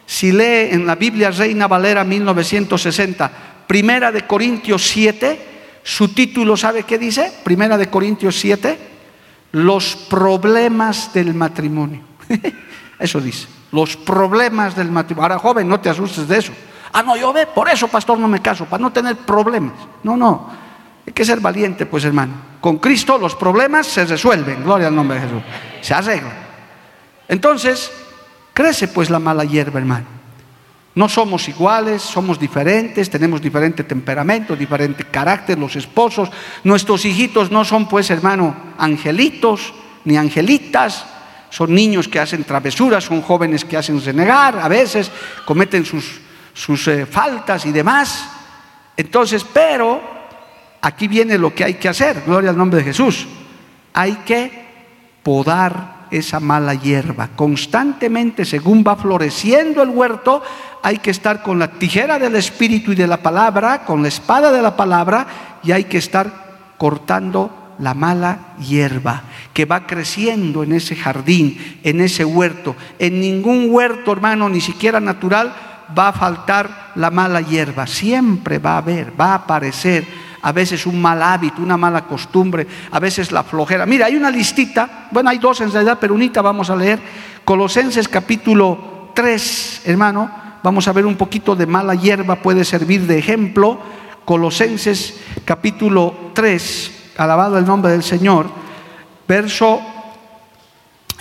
si lee en la Biblia Reina Valera 1960, Primera de Corintios 7, su título, ¿sabe qué dice? Primera de Corintios 7, los problemas del matrimonio. Eso dice, los problemas del matrimonio. Ahora, joven, no te asustes de eso. Ah, no, yo ve, por eso, pastor, no me caso, para no tener problemas. No, no, hay que ser valiente, pues, hermano. Con Cristo los problemas se resuelven, gloria al nombre de Jesús, se arreglan. Entonces, crece pues la mala hierba, hermano. No somos iguales, somos diferentes, tenemos diferente temperamento, diferente carácter, los esposos. Nuestros hijitos no son, pues, hermano, angelitos ni angelitas. Son niños que hacen travesuras, son jóvenes que hacen renegar, a veces cometen sus, sus eh, faltas y demás. Entonces, pero aquí viene lo que hay que hacer, gloria al nombre de Jesús. Hay que podar esa mala hierba. Constantemente, según va floreciendo el huerto, hay que estar con la tijera del Espíritu y de la palabra, con la espada de la palabra, y hay que estar cortando la mala hierba que va creciendo en ese jardín, en ese huerto. En ningún huerto, hermano, ni siquiera natural, va a faltar la mala hierba. Siempre va a haber, va a aparecer a veces un mal hábito, una mala costumbre, a veces la flojera. Mira, hay una listita, bueno, hay dos en realidad, pero unita vamos a leer. Colosenses capítulo 3, hermano, vamos a ver un poquito de mala hierba, puede servir de ejemplo. Colosenses capítulo 3, alabado el nombre del Señor, verso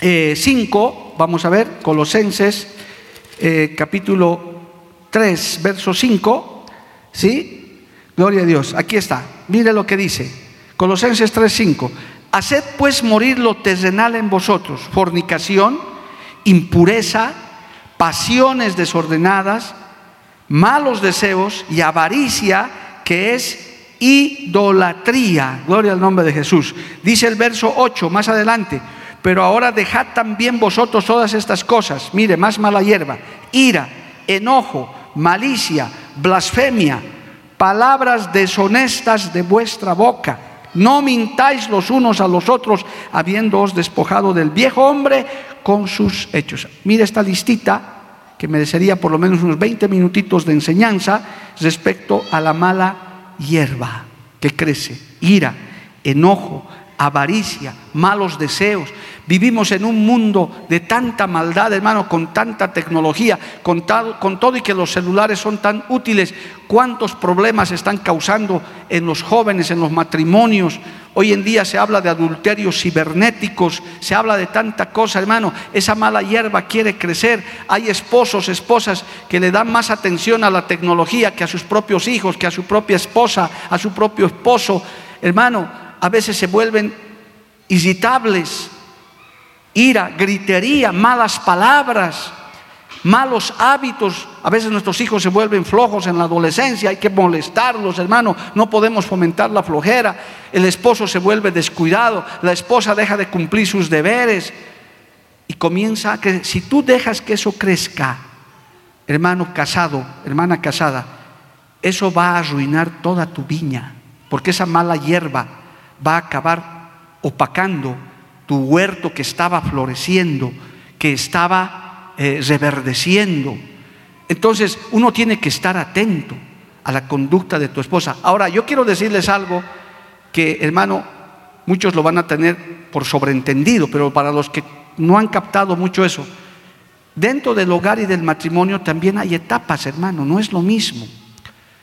5, eh, vamos a ver, Colosenses eh, capítulo 3, verso 5, ¿sí? Gloria a Dios. Aquí está. Mire lo que dice. Colosenses 3:5. Haced pues morir lo terrenal en vosotros, fornicación, impureza, pasiones desordenadas, malos deseos y avaricia, que es idolatría. Gloria al nombre de Jesús. Dice el verso 8 más adelante. Pero ahora dejad también vosotros todas estas cosas. Mire, más mala hierba. Ira, enojo, malicia, blasfemia palabras deshonestas de vuestra boca. No mintáis los unos a los otros, habiéndoos despojado del viejo hombre con sus hechos. Mire esta listita que merecería por lo menos unos 20 minutitos de enseñanza respecto a la mala hierba que crece, ira, enojo, avaricia, malos deseos. Vivimos en un mundo de tanta maldad, hermano, con tanta tecnología, con, con, todo y que los celulares son tan útiles. ¿Cuántos problemas están causando en los jóvenes, en los matrimonios? Hoy en día se habla de adulterios cibernéticos, se habla de tanta cosa, hermano. Esa mala hierba quiere crecer. Hay esposos, esposas que le dan más atención a la tecnología que a sus propios hijos, que a su propia esposa, a su propio esposo. Hermano, a veces se vuelven irritables, ira, gritería, malas palabras, malos hábitos. A veces nuestros hijos se vuelven flojos en la adolescencia, hay que molestarlos, hermano. No podemos fomentar la flojera. El esposo se vuelve descuidado, la esposa deja de cumplir sus deberes y comienza a que si tú dejas que eso crezca, hermano casado, hermana casada, eso va a arruinar toda tu viña, porque esa mala hierba va a acabar opacando tu huerto que estaba floreciendo, que estaba eh, reverdeciendo. Entonces uno tiene que estar atento a la conducta de tu esposa. Ahora, yo quiero decirles algo que, hermano, muchos lo van a tener por sobreentendido, pero para los que no han captado mucho eso, dentro del hogar y del matrimonio también hay etapas, hermano, no es lo mismo.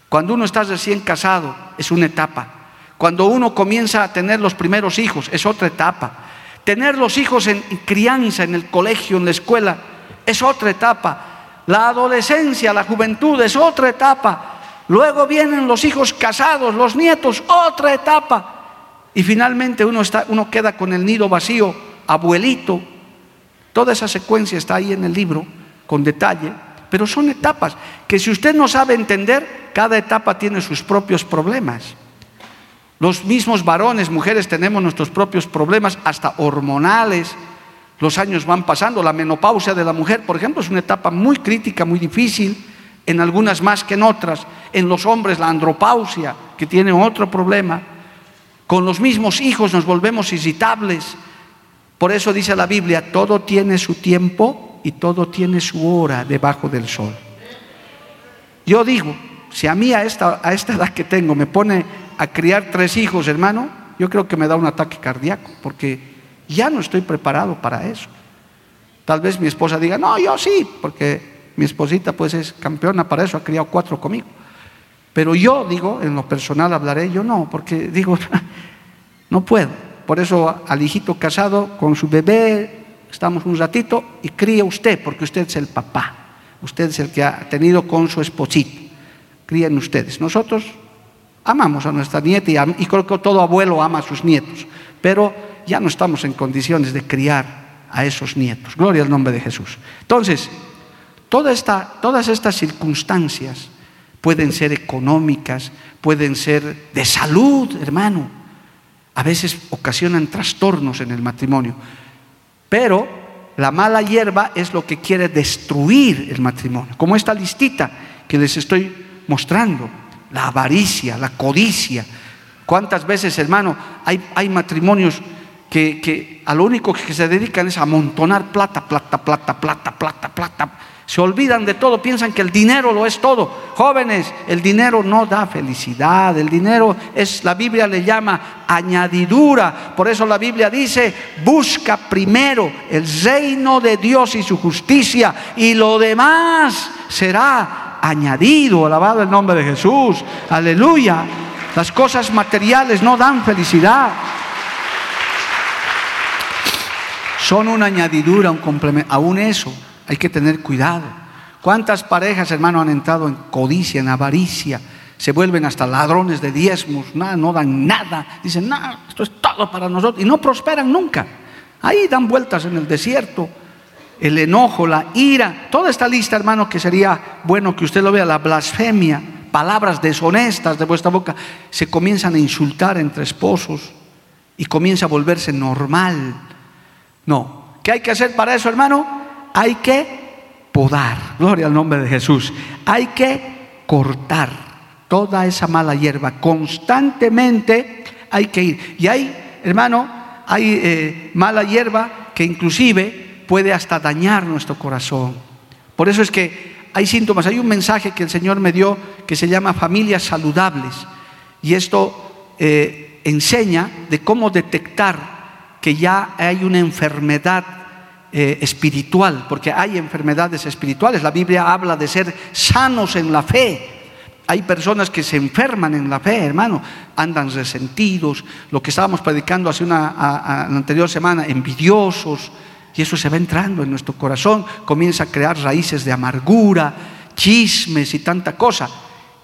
Cuando uno está recién casado, es una etapa. Cuando uno comienza a tener los primeros hijos, es otra etapa. Tener los hijos en crianza, en el colegio, en la escuela, es otra etapa. La adolescencia, la juventud es otra etapa. Luego vienen los hijos casados, los nietos, otra etapa. Y finalmente uno, está, uno queda con el nido vacío, abuelito. Toda esa secuencia está ahí en el libro, con detalle. pero son etapas que si usted no sabe entender, cada etapa tiene sus propios problemas. Los mismos varones, mujeres, tenemos nuestros propios problemas, hasta hormonales. Los años van pasando. La menopausia de la mujer, por ejemplo, es una etapa muy crítica, muy difícil, en algunas más que en otras. En los hombres, la andropausia, que tiene otro problema. Con los mismos hijos nos volvemos irritables. Por eso dice la Biblia, todo tiene su tiempo y todo tiene su hora debajo del sol. Yo digo, si a mí a esta, a esta edad que tengo me pone a criar tres hijos, hermano, yo creo que me da un ataque cardíaco, porque ya no estoy preparado para eso. Tal vez mi esposa diga, no, yo sí, porque mi esposita pues es campeona para eso, ha criado cuatro conmigo. Pero yo digo, en lo personal hablaré, yo no, porque digo, no puedo. Por eso al hijito casado con su bebé, estamos un ratito y cría usted, porque usted es el papá. Usted es el que ha tenido con su esposito. Críen ustedes. Nosotros Amamos a nuestra nieta y, creo que todo abuelo ama a sus nietos, pero ya no estamos en condiciones de criar a esos nietos. Gloria al nombre de Jesús. Entonces, todas estas circunstancias pueden ser económicas, pueden ser de salud, hermano. A veces ocasionan trastornos en el matrimonio. Pero la mala hierba es lo que quiere destruir el matrimonio, como esta listita que les estoy mostrando la avaricia, la codicia. ¿Cuántas veces, hermano, hay, hay matrimonios que, que, a lo único que se dedican es a amontonar plata, plata, plata, plata, plata, plata? Se olvidan de todo, piensan que el dinero lo es todo. Jóvenes, el dinero no da felicidad, el dinero es, la Biblia le llama añadidura. Por eso la Biblia dice, busca primero el reino de Dios y su justicia y lo demás será añadido, alabado el nombre de Jesús, aleluya. Las cosas materiales no dan felicidad. Son una añadidura, un complemento. Aún eso, hay que tener cuidado. ¿Cuántas parejas, hermano, han entrado en codicia, en avaricia? Se vuelven hasta ladrones de diezmos, nada, no dan nada. Dicen, nada, esto es todo para nosotros. Y no prosperan nunca. Ahí dan vueltas en el desierto el enojo, la ira, toda esta lista, hermano, que sería bueno que usted lo vea, la blasfemia, palabras deshonestas de vuestra boca, se comienzan a insultar entre esposos y comienza a volverse normal. No, ¿qué hay que hacer para eso, hermano? Hay que podar, gloria al nombre de Jesús, hay que cortar toda esa mala hierba, constantemente hay que ir. Y hay, hermano, hay eh, mala hierba que inclusive puede hasta dañar nuestro corazón. Por eso es que hay síntomas. Hay un mensaje que el Señor me dio que se llama familias saludables. Y esto eh, enseña de cómo detectar que ya hay una enfermedad eh, espiritual, porque hay enfermedades espirituales. La Biblia habla de ser sanos en la fe. Hay personas que se enferman en la fe, hermano, andan resentidos, lo que estábamos predicando hace una anterior semana, envidiosos, y eso se va entrando en nuestro corazón, comienza a crear raíces de amargura, chismes y tanta cosa.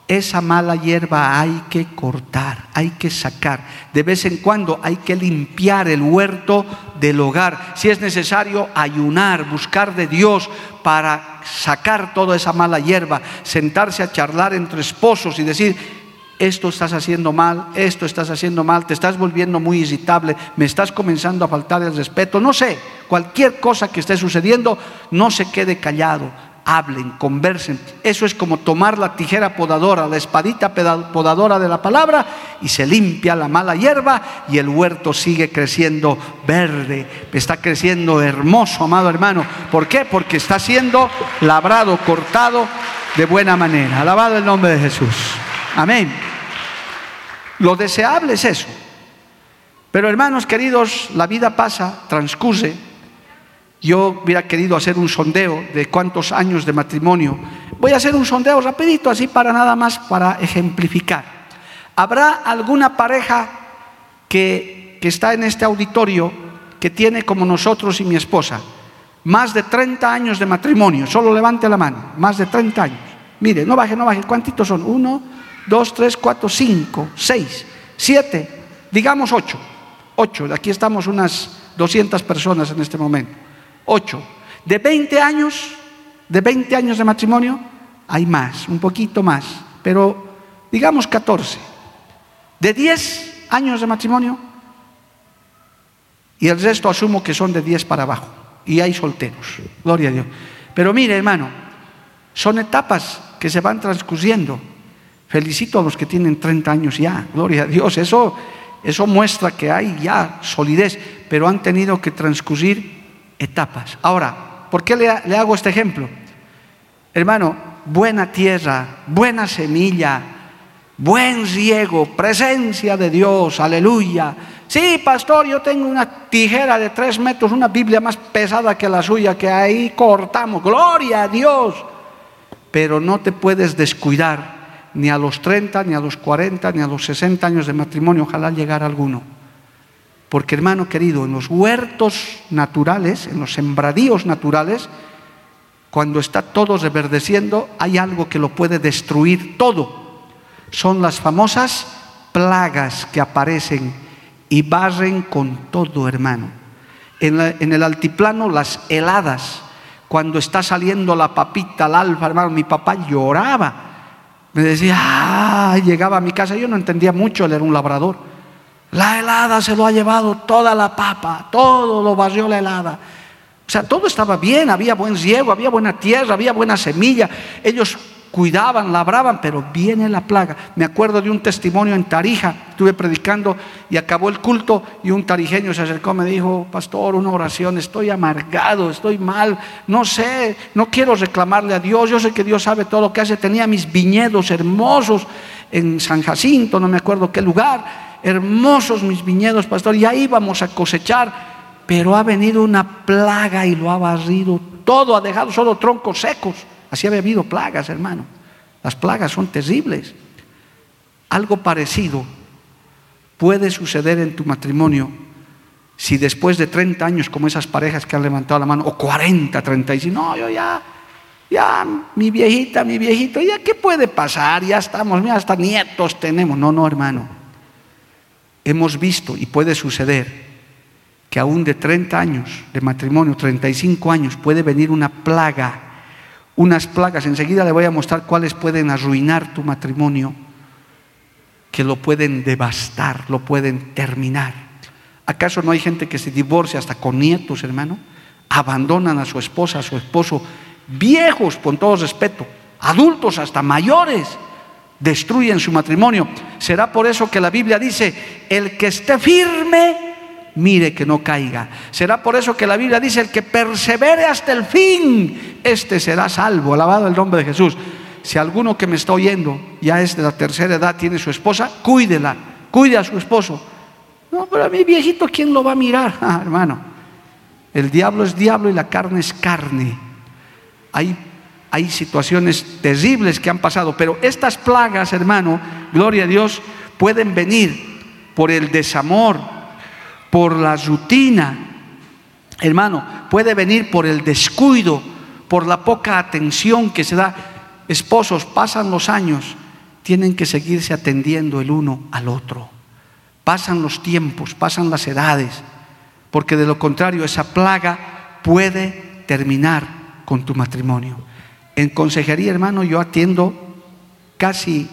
Esa mala hierba hay que cortar, hay que sacar. De vez en cuando hay que limpiar el huerto del hogar. Si es necesario, ayunar, buscar de Dios para sacar toda esa mala hierba, sentarse a charlar entre esposos y decir, esto estás haciendo mal, esto estás haciendo mal, te estás volviendo muy irritable, me estás comenzando a faltar el respeto, no sé, cualquier cosa que esté sucediendo, no se quede callado, hablen, conversen. Eso es como tomar la tijera podadora, la espadita podadora de la palabra y se limpia la mala hierba y el huerto sigue creciendo verde, está creciendo hermoso, amado hermano. ¿Por qué? Porque está siendo labrado, cortado de buena manera. Alabado el nombre de Jesús. Amén. Lo deseable es eso. Pero hermanos queridos, la vida pasa, transcurre. Yo hubiera querido hacer un sondeo de cuántos años de matrimonio. Voy a hacer un sondeo rapidito, así para nada más, para ejemplificar. ¿Habrá alguna pareja que, que está en este auditorio que tiene como nosotros y mi esposa más de 30 años de matrimonio? Solo levante la mano, más de 30 años. Mire, no baje, no baje. ¿Cuántitos son? Uno, dos, tres, cuatro, cinco, seis, siete, digamos ocho. Ocho, aquí estamos unas 200 personas en este momento. Ocho. De 20 años de 20 años de matrimonio, hay más, un poquito más, pero digamos 14. De 10 años de matrimonio, y el resto asumo que son de 10 para abajo, y hay solteros, gloria a Dios. Pero mire, hermano, son etapas que se van transcurriendo. Felicito a los que tienen 30 años ya, gloria a Dios, eso, eso muestra que hay ya solidez, pero han tenido que transcurrir etapas. Ahora, ¿por qué le, le hago este ejemplo? Hermano, buena tierra, buena semilla, buen riego, presencia de Dios, aleluya. Sí, pastor, yo tengo una tijera de tres metros, una Biblia más pesada que la suya, que ahí cortamos, gloria a Dios. Pero no te puedes descuidar ni a los 30, ni a los 40, ni a los 60 años de matrimonio, ojalá llegara alguno. Porque hermano querido, en los huertos naturales, en los sembradíos naturales, cuando está todo reverdeciendo, hay algo que lo puede destruir todo. Son las famosas plagas que aparecen y barren con todo, hermano. En, el altiplano, las heladas, cuando está saliendo la papita, la alfa, hermano, mi papá lloraba. Me decía, ah, llegaba a mi casa, yo no entendía mucho, él era un labrador. La helada se lo ha llevado toda la papa, todo lo barrió la helada. O sea, todo estaba bien, había buen riego, había buena tierra, había buena semilla. Ellos cuidaban, labraban, pero viene la plaga. Me acuerdo de un testimonio en Tarija, estuve predicando y acabó el culto y un tarijeño se acercó, me dijo, pastor, una oración, estoy amargado, estoy mal, no sé, no quiero reclamarle a Dios, yo sé que Dios sabe todo lo que hace, tenía mis viñedos hermosos en San Jacinto, no me acuerdo qué lugar, hermosos mis viñedos, pastor, y ahí íbamos a cosechar pero ha venido una plaga y lo ha barrido todo, ha dejado solo troncos secos. Así había habido plagas, hermano. Las plagas son terribles. Algo parecido puede suceder en tu matrimonio si después de 30 años, como esas parejas que han levantado la mano, o 40, 35, no, yo ya, ya, mi viejita, mi viejito, ya, ¿qué puede pasar? Ya estamos, mira, hasta nietos tenemos. No, no, hermano. Hemos visto y puede suceder que aún de 30 años de matrimonio, 35 años, puede venir una plaga, unas plagas, enseguida le voy a mostrar cuáles pueden arruinar tu matrimonio, que lo pueden devastar, lo pueden terminar. ¿Acaso no hay gente que se divorcia hasta con nietos, hermano? Abandonan a su esposa, a su esposo, viejos, con todo respeto, adultos hasta mayores, destruyen su matrimonio. Será por eso que la Biblia dice, el que esté firme, mire que no caiga. Será por eso que la Biblia dice, el que persevere hasta el fin, este será salvo. Alabado el nombre de Jesús. Si alguno que me está oyendo ya es de la tercera edad, tiene su esposa, cuídela, cuide a su esposo. No, pero a mi viejito, ¿quién lo va a mirar? Ah, hermano, el diablo es diablo y la carne es carne. Hay, hay situaciones terribles que han pasado, pero estas plagas, hermano, gloria a Dios, pueden venir por el desamor, por la rutina. Hermano, puede venir por el descuido, por la poca atención que se da. Esposos, pasan los años, tienen que seguirse atendiendo el uno al otro. Pasan los tiempos, pasan las edades, porque de lo contrario esa plaga puede terminar con tu matrimonio. En consejería, hermano, yo atiendo casi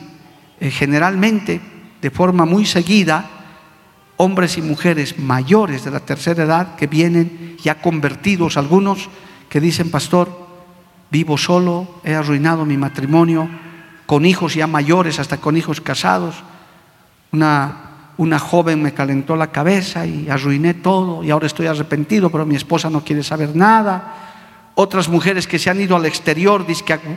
eh, generalmente, de forma muy seguida, hombres y mujeres mayores de la tercera edad que vienen ya convertidos, algunos que dicen, pastor, vivo solo, he arruinado mi matrimonio, con hijos ya mayores, hasta con hijos casados. Una, una joven me calentó la cabeza y arruiné todo y ahora estoy arrepentido, pero mi esposa no quiere saber nada otras mujeres que se han ido al exterior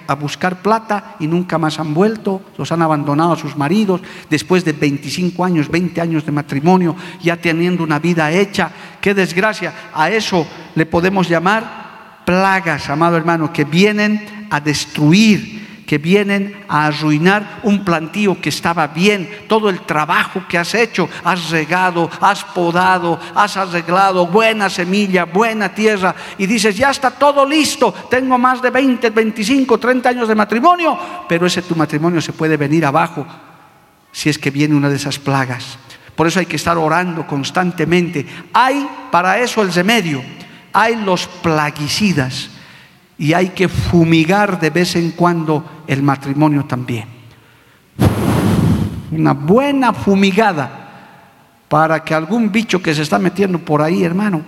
a buscar plata y nunca más han vuelto, los han abandonado a sus maridos después de 25 años, 20 años de matrimonio, ya teniendo una vida hecha. Qué desgracia. A eso le podemos llamar plagas, amado hermano, que vienen a destruir que vienen a arruinar un plantío que estaba bien, todo el trabajo que has hecho, has regado, has podado, has arreglado, buena semilla, buena tierra, y dices, ya está todo listo, tengo más de 20, 25, 30 años de matrimonio, pero ese tu matrimonio se puede venir abajo si es que viene una de esas plagas. Por eso hay que estar orando constantemente. Hay para eso el remedio, hay los plaguicidas. y hay que fumigar de vez en cuando el matrimonio también. Una buena fumigada para que algún bicho que se está metiendo por ahí, hermano,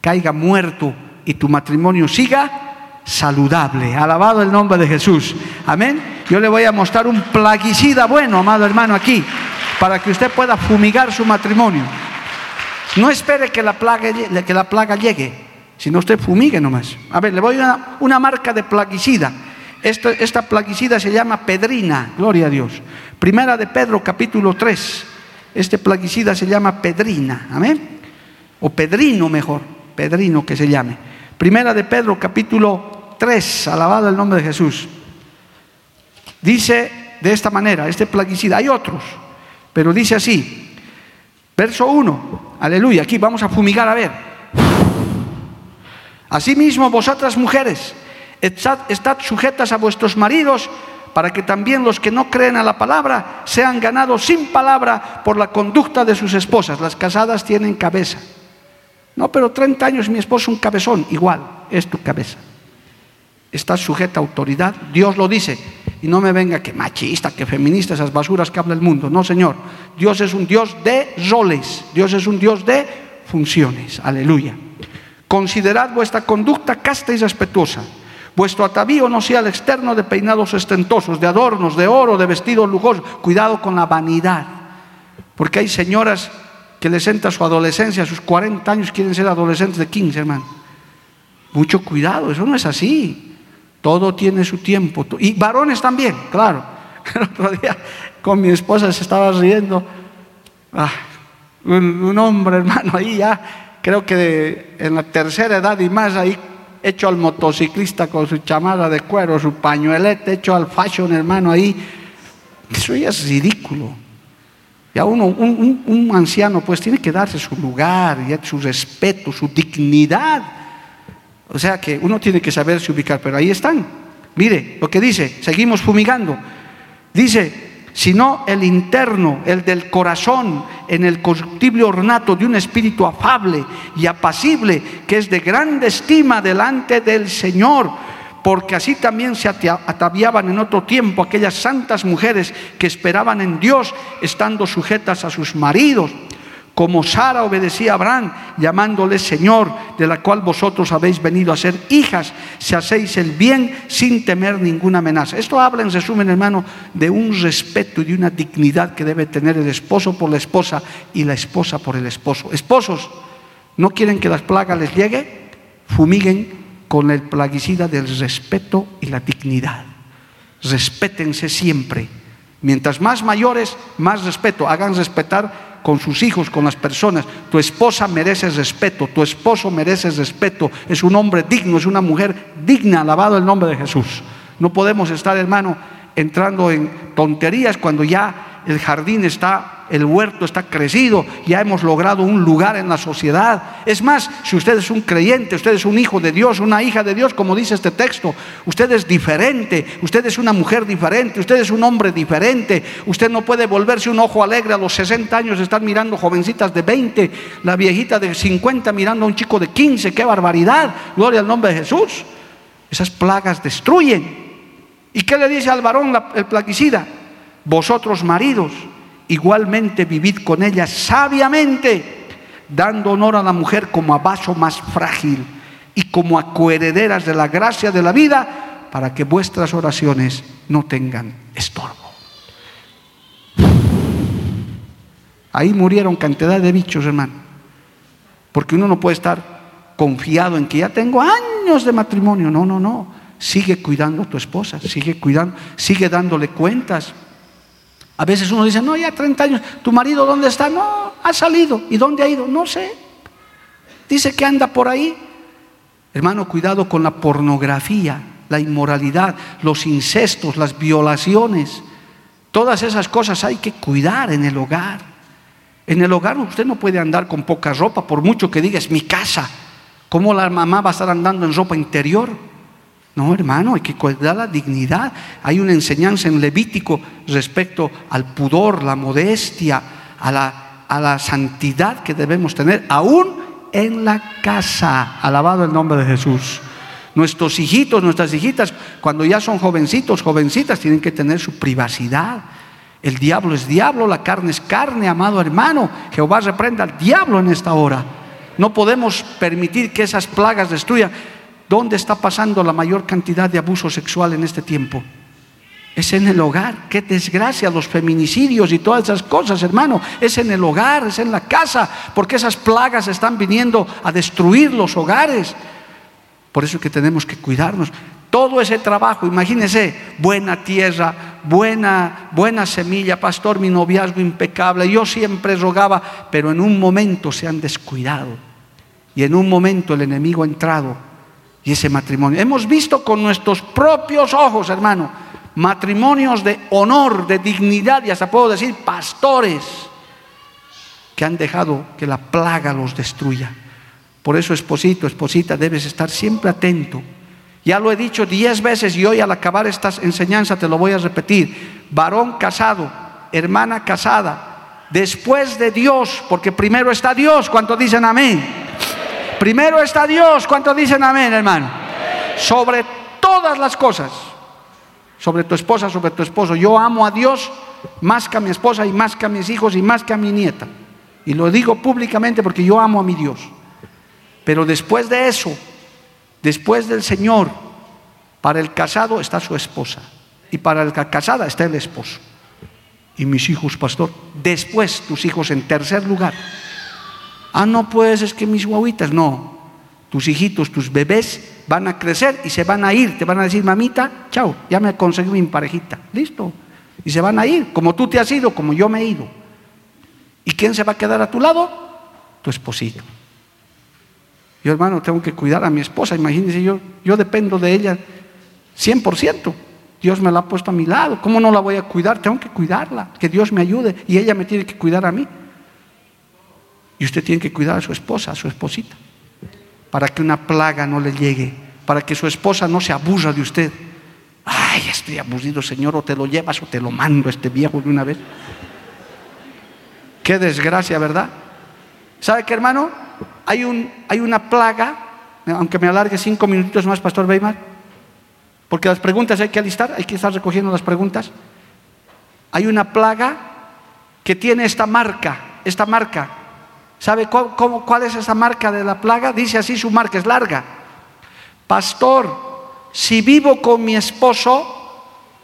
caiga muerto y tu matrimonio siga saludable. Alabado el nombre de Jesús. Amén. Yo le voy a mostrar un plaguicida bueno, amado hermano, aquí, para que usted pueda fumigar su matrimonio. No espere que la plaga, llegue, sino usted fumigue nomás. A ver, le voy a una, una marca de plaguicida. Esta, esta plaguicida se llama pedrina, gloria a Dios. Primera de Pedro, capítulo 3. Este plaguicida se llama pedrina, amén. O pedrino mejor, pedrino que se llame. Primera de Pedro, capítulo 3, alabado el nombre de Jesús. Dice de esta manera, este plaguicida, hay otros, pero dice así, verso 1, aleluya, aquí vamos a fumigar a ver. Asimismo, vosotras mujeres, estad, sujetas a vuestros maridos para que también los que no creen a la palabra sean ganados sin palabra por la conducta de sus esposas. Las casadas tienen cabeza. No, pero 30 años mi esposo un cabezón, igual, es tu cabeza. Estás sujeta a autoridad, Dios lo dice. Y no me venga que machista, que feminista, esas basuras que habla el mundo. No, Señor. Dios es un Dios de roles. Dios es un Dios de funciones. Aleluya. Considerad vuestra conducta casta y respetuosa. Vuestro atavío no sea el externo de peinados ostentosos, de adornos, de oro, de vestidos lujosos. Cuidado con la vanidad. Porque hay señoras que les entra su adolescencia, a sus 40 años quieren ser adolescentes de 15, hermano. Mucho cuidado, eso no es así. Todo tiene su tiempo. Y varones también, claro. El otro día con mi esposa se estaba riendo. Ah, un hombre, hermano, ahí ya creo que en la tercera edad y más ahí hecho al motociclista con su chamada de cuero, su pañuelete, hecho al fashion, hermano, ahí. Eso ya es ridículo. Ya uno, un, anciano, pues tiene que darse su lugar, su respeto, su dignidad. O sea que uno tiene que saberse ubicar, pero ahí están. Mire lo que dice, seguimos fumigando. Dice, sino el interno, el del corazón, en el corruptible ornato de un espíritu afable y apacible, que es de grande estima delante del Señor, porque así también se ataviaban en otro tiempo aquellas santas mujeres que esperaban en Dios, estando sujetas a sus maridos como Sara obedecía a Abraham, llamándole Señor, de la cual vosotros habéis venido a ser hijas, si hacéis el bien sin temer ninguna amenaza. Esto habla en resumen, hermano, de un respeto y de una dignidad que debe tener el esposo por la esposa y la esposa por el esposo. Esposos, ¿no quieren que las plagas les llegue? Fumiguen con el plaguicida del respeto y la dignidad. Respétense siempre. Mientras más mayores, más respeto. Hagan respetar con sus hijos, con las personas. Tu esposa merece respeto, tu esposo merece respeto. Es un hombre digno, es una mujer digna, alabado el nombre de Jesús. No podemos estar, hermano, entrando en tonterías cuando ya el jardín está el huerto está crecido, ya hemos logrado un lugar en la sociedad. Es más, si usted es un creyente, usted es un hijo de Dios, una hija de Dios, como dice este texto, usted es diferente, usted es una mujer diferente, usted es un hombre diferente, usted no puede volverse un ojo alegre a los 60 años, estar mirando jovencitas de 20, la viejita de 50 mirando a un chico de 15, qué barbaridad, gloria al nombre de Jesús. Esas plagas destruyen. ¿Y qué le dice al varón el plaguicida? Vosotros maridos, igualmente vivid con ella sabiamente, dando honor a la mujer como a vaso más frágil y como a coherederas de la gracia de la vida, para que vuestras oraciones no tengan estorbo. Ahí murieron cantidad de bichos, hermano. Porque uno no puede estar confiado en que ya tengo años de matrimonio. No, no, no. Sigue cuidando a tu esposa, sigue cuidando, sigue dándole cuentas. A veces uno dice, no, ya 30 años, ¿tu marido dónde está? No, ha salido. ¿Y dónde ha ido? No sé. Dice que anda por ahí. Hermano, cuidado con la pornografía, la inmoralidad, los incestos, las violaciones. Todas esas cosas hay que cuidar en el hogar. En el hogar usted no puede andar con poca ropa, por mucho que diga es mi casa. ¿Cómo la mamá va a estar andando en ropa interior? No, hermano, hay que cuidar la dignidad. Hay una enseñanza en Levítico respecto al pudor, la modestia, a la, a la santidad que debemos tener, aún en la casa. Alabado el nombre de Jesús. Nuestros hijitos, nuestras hijitas, cuando ya son jovencitos, jovencitas, tienen que tener su privacidad. El diablo es diablo, la carne es carne, amado hermano. Jehová reprenda al diablo en esta hora. No podemos permitir que esas plagas destruyan. ¿Dónde está pasando la mayor cantidad de abuso sexual en este tiempo? Es en el hogar. Qué desgracia, los feminicidios y todas esas cosas, hermano. Es en el hogar, es en la casa, porque esas plagas están viniendo a destruir los hogares. Por eso es que tenemos que cuidarnos. Todo ese trabajo, imagínese, buena tierra, buena, buena semilla, pastor, mi noviazgo impecable. Yo siempre rogaba, pero en un momento se han descuidado. Y en un momento el enemigo ha entrado. Y ese matrimonio. Hemos visto con nuestros propios ojos, hermano, matrimonios de honor, de dignidad y hasta puedo decir pastores que han dejado que la plaga los destruya. Por eso, esposito, esposita, debes estar siempre atento. Ya lo he dicho diez veces y hoy al acabar esta enseñanza te lo voy a repetir. Varón casado, hermana casada, después de Dios, porque primero está Dios, ¿cuántos dicen amén? Primero está Dios, ¿cuántos dicen amén, hermano? Sobre todas las cosas sobre tu esposa, sobre tu esposo. Yo amo a Dios más que a mi esposa y más que a mis hijos y más que a mi nieta. Y lo digo públicamente porque yo amo a mi Dios. Pero después de eso, después del Señor, para el casado está su esposa y para la casada está el esposo. Y mis hijos, pastor, después tus hijos en tercer lugar. Ah, no, pues es que mis guaguitas, no, tus hijitos, tus bebés van a crecer y se van a ir. Te van a decir, mamita, chao, ya me conseguí mi parejita. Listo. Y se van a ir, como tú te has ido, como yo me he ido. ¿Y quién se va a quedar a tu lado? Tu esposito. Yo, hermano, tengo que cuidar a mi esposa. Imagínense, yo, yo dependo de ella 100%. Dios me la ha puesto a mi lado. ¿Cómo no la voy a cuidar? Tengo que cuidarla. Que Dios me ayude. Y ella me tiene que cuidar a mí. Y usted tiene que cuidar a su esposa, a su esposita para que una plaga no le llegue, para que su esposa no se abusa de usted. Ay, estoy abusido, Señor, o te lo llevas o te lo mando este viejo de una vez. Qué desgracia, ¿verdad? ¿Sabe qué, hermano? Hay, un, hay una plaga, aunque me alargue cinco minutitos más, Pastor Weimar, porque las preguntas hay que alistar, hay que estar recogiendo las preguntas. Hay una plaga que tiene esta marca, esta marca, ¿Sabe cuál, es esa marca de la plaga? Dice así, su marca es larga. Pastor, si vivo con mi esposo,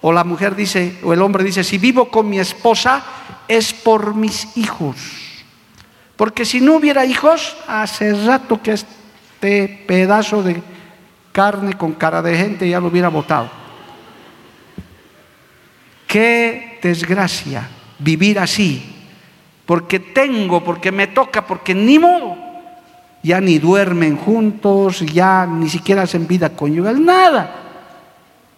o la mujer dice, o el hombre dice, si vivo con mi esposa, es por mis hijos. Porque si no hubiera hijos, hace rato que este pedazo de carne con cara de gente ya lo hubiera botado. Qué desgracia vivir así, porque tengo, porque me toca, porque ni modo. Ya ni duermen juntos, ya ni siquiera hacen vida conyugal, nada.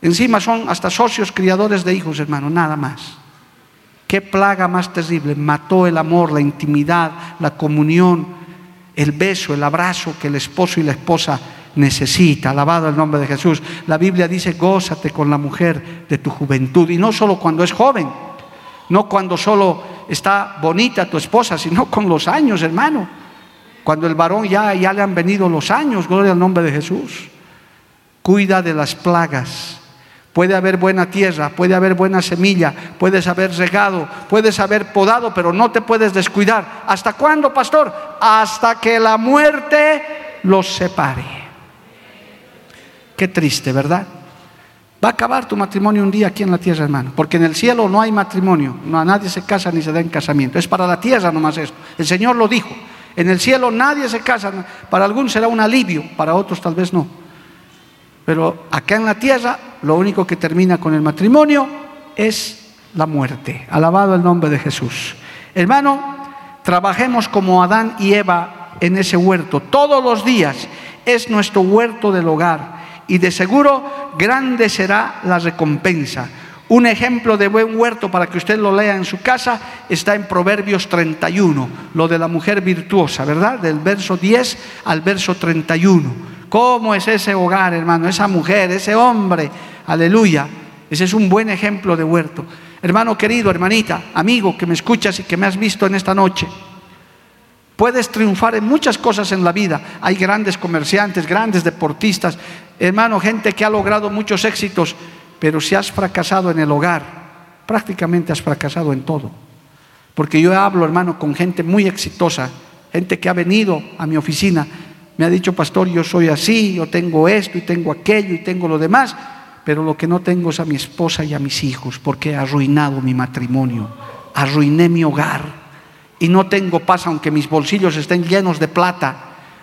Encima son hasta socios criadores de hijos, hermano, nada más. Qué plaga más terrible. Mató el amor, la intimidad, la comunión, el beso, el abrazo que el esposo y la esposa necesita. Alabado el nombre de Jesús. La Biblia dice, gózate con la mujer de tu juventud. Y no solo cuando es joven, no cuando solo está bonita tu esposa, sino con los años, hermano. Cuando el varón ya, ya le han venido los años, gloria al nombre de Jesús. Cuida de las plagas. Puede haber buena tierra, puede haber buena semilla, puedes haber regado, puedes haber podado, pero no te puedes descuidar. ¿Hasta cuándo, pastor? Hasta que la muerte los separe. Qué triste, ¿verdad? Va a acabar tu matrimonio un día aquí en la tierra, hermano. Porque en el cielo no hay matrimonio. No, a nadie se casa ni se da en casamiento. Es para la tierra nomás esto. El Señor lo dijo. En el cielo nadie se casa. Para algunos será un alivio, para otros tal vez no. Pero acá en la tierra lo único que termina con el matrimonio es la muerte. Alabado el nombre de Jesús. Hermano, trabajemos como Adán y Eva en ese huerto. Todos los días es nuestro huerto del hogar y de seguro grande será la recompensa. Un ejemplo de buen huerto para que usted lo lea en su casa está en Proverbios 31, lo de la mujer virtuosa, ¿verdad? Del verso 10 al verso 31. ¿Cómo es ese hogar, hermano? Esa mujer, ese hombre, aleluya. Ese es un buen ejemplo de huerto. Hermano querido, hermanita, amigo que me escuchas y que me has visto en esta noche. Puedes triunfar en muchas cosas en la vida. Hay grandes comerciantes, grandes deportistas, hermano, gente que ha logrado muchos éxitos, pero si has fracasado en el hogar, prácticamente has fracasado en todo. Porque yo hablo, hermano, con gente muy exitosa, gente que ha venido a mi oficina, me ha dicho, pastor, yo soy así, yo tengo esto y tengo aquello y tengo lo demás, pero lo que no tengo es a mi esposa y a mis hijos, porque he arruinado mi matrimonio, arruiné mi hogar y no tengo paz aunque mis bolsillos estén llenos de plata.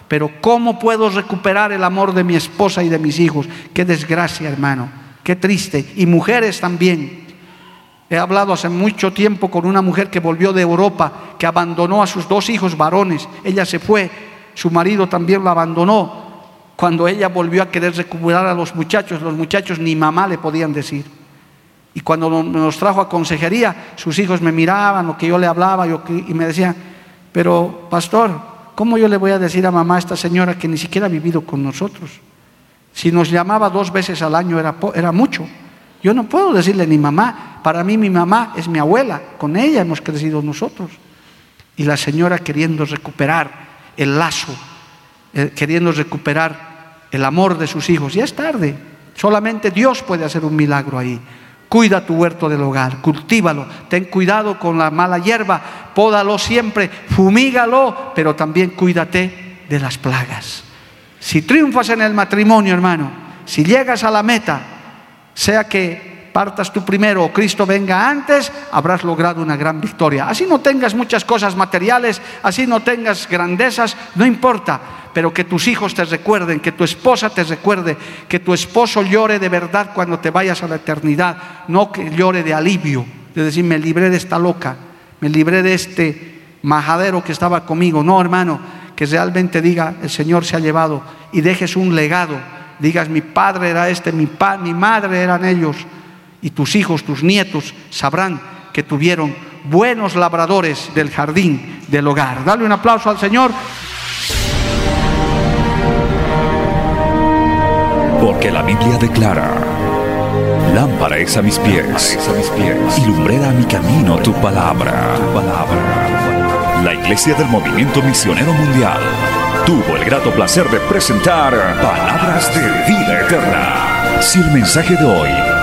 Pero ¿cómo puedo recuperar el amor de mi esposa y de mis hijos? Qué desgracia, hermano, qué triste. Y mujeres también. He hablado hace mucho tiempo con una mujer que volvió de Europa, que abandonó a sus dos hijos varones. Ella se fue, su marido también la abandonó. Cuando ella volvió a querer recuperar a los muchachos, los muchachos ni mamá le podían decir. Y cuando nos trajo a consejería, sus hijos me miraban, lo que yo le hablaba, y me decían, pero pastor, ¿cómo yo le voy a decir a mamá a esta señora que ni siquiera ha vivido con nosotros? Si nos llamaba dos veces al año era, era mucho. Yo no puedo decirle ni mamá. Para mí mi mamá es mi abuela. Con ella hemos crecido nosotros. Y la señora queriendo recuperar el lazo, eh, queriendo recuperar el amor de sus hijos. Ya es tarde. Solamente Dios puede hacer un milagro ahí. Cuida tu huerto del hogar, cultívalo, ten cuidado con la mala hierba, pódalo siempre, fumígalo, pero también cuídate de las plagas. Si triunfas en el matrimonio, hermano, si llegas a la meta, sea que partas tú primero o Cristo venga antes, habrás logrado una gran victoria. Así no tengas muchas cosas materiales, así no tengas grandezas, no importa, pero que tus hijos te recuerden, que tu esposa te recuerde, que tu esposo llore de verdad cuando te vayas a la eternidad, no que llore de alivio, de decir, me libré de esta loca, me libré de este majadero que estaba conmigo. No, hermano, que realmente diga, el Señor se ha llevado y dejes un legado digas mi padre era este, mi, mi madre eran ellos, y tus hijos, tus nietos sabrán que tuvieron buenos labradores del jardín del hogar. Dale un aplauso al Señor. Porque la Biblia declara, lámpara es a mis pies, a mis pies y lumbrera a mi camino tu palabra. tu palabra. La Iglesia del Movimiento Misionero Mundial tuvo el grato placer de presentar Palabras de Vida Eterna. Si el mensaje de hoy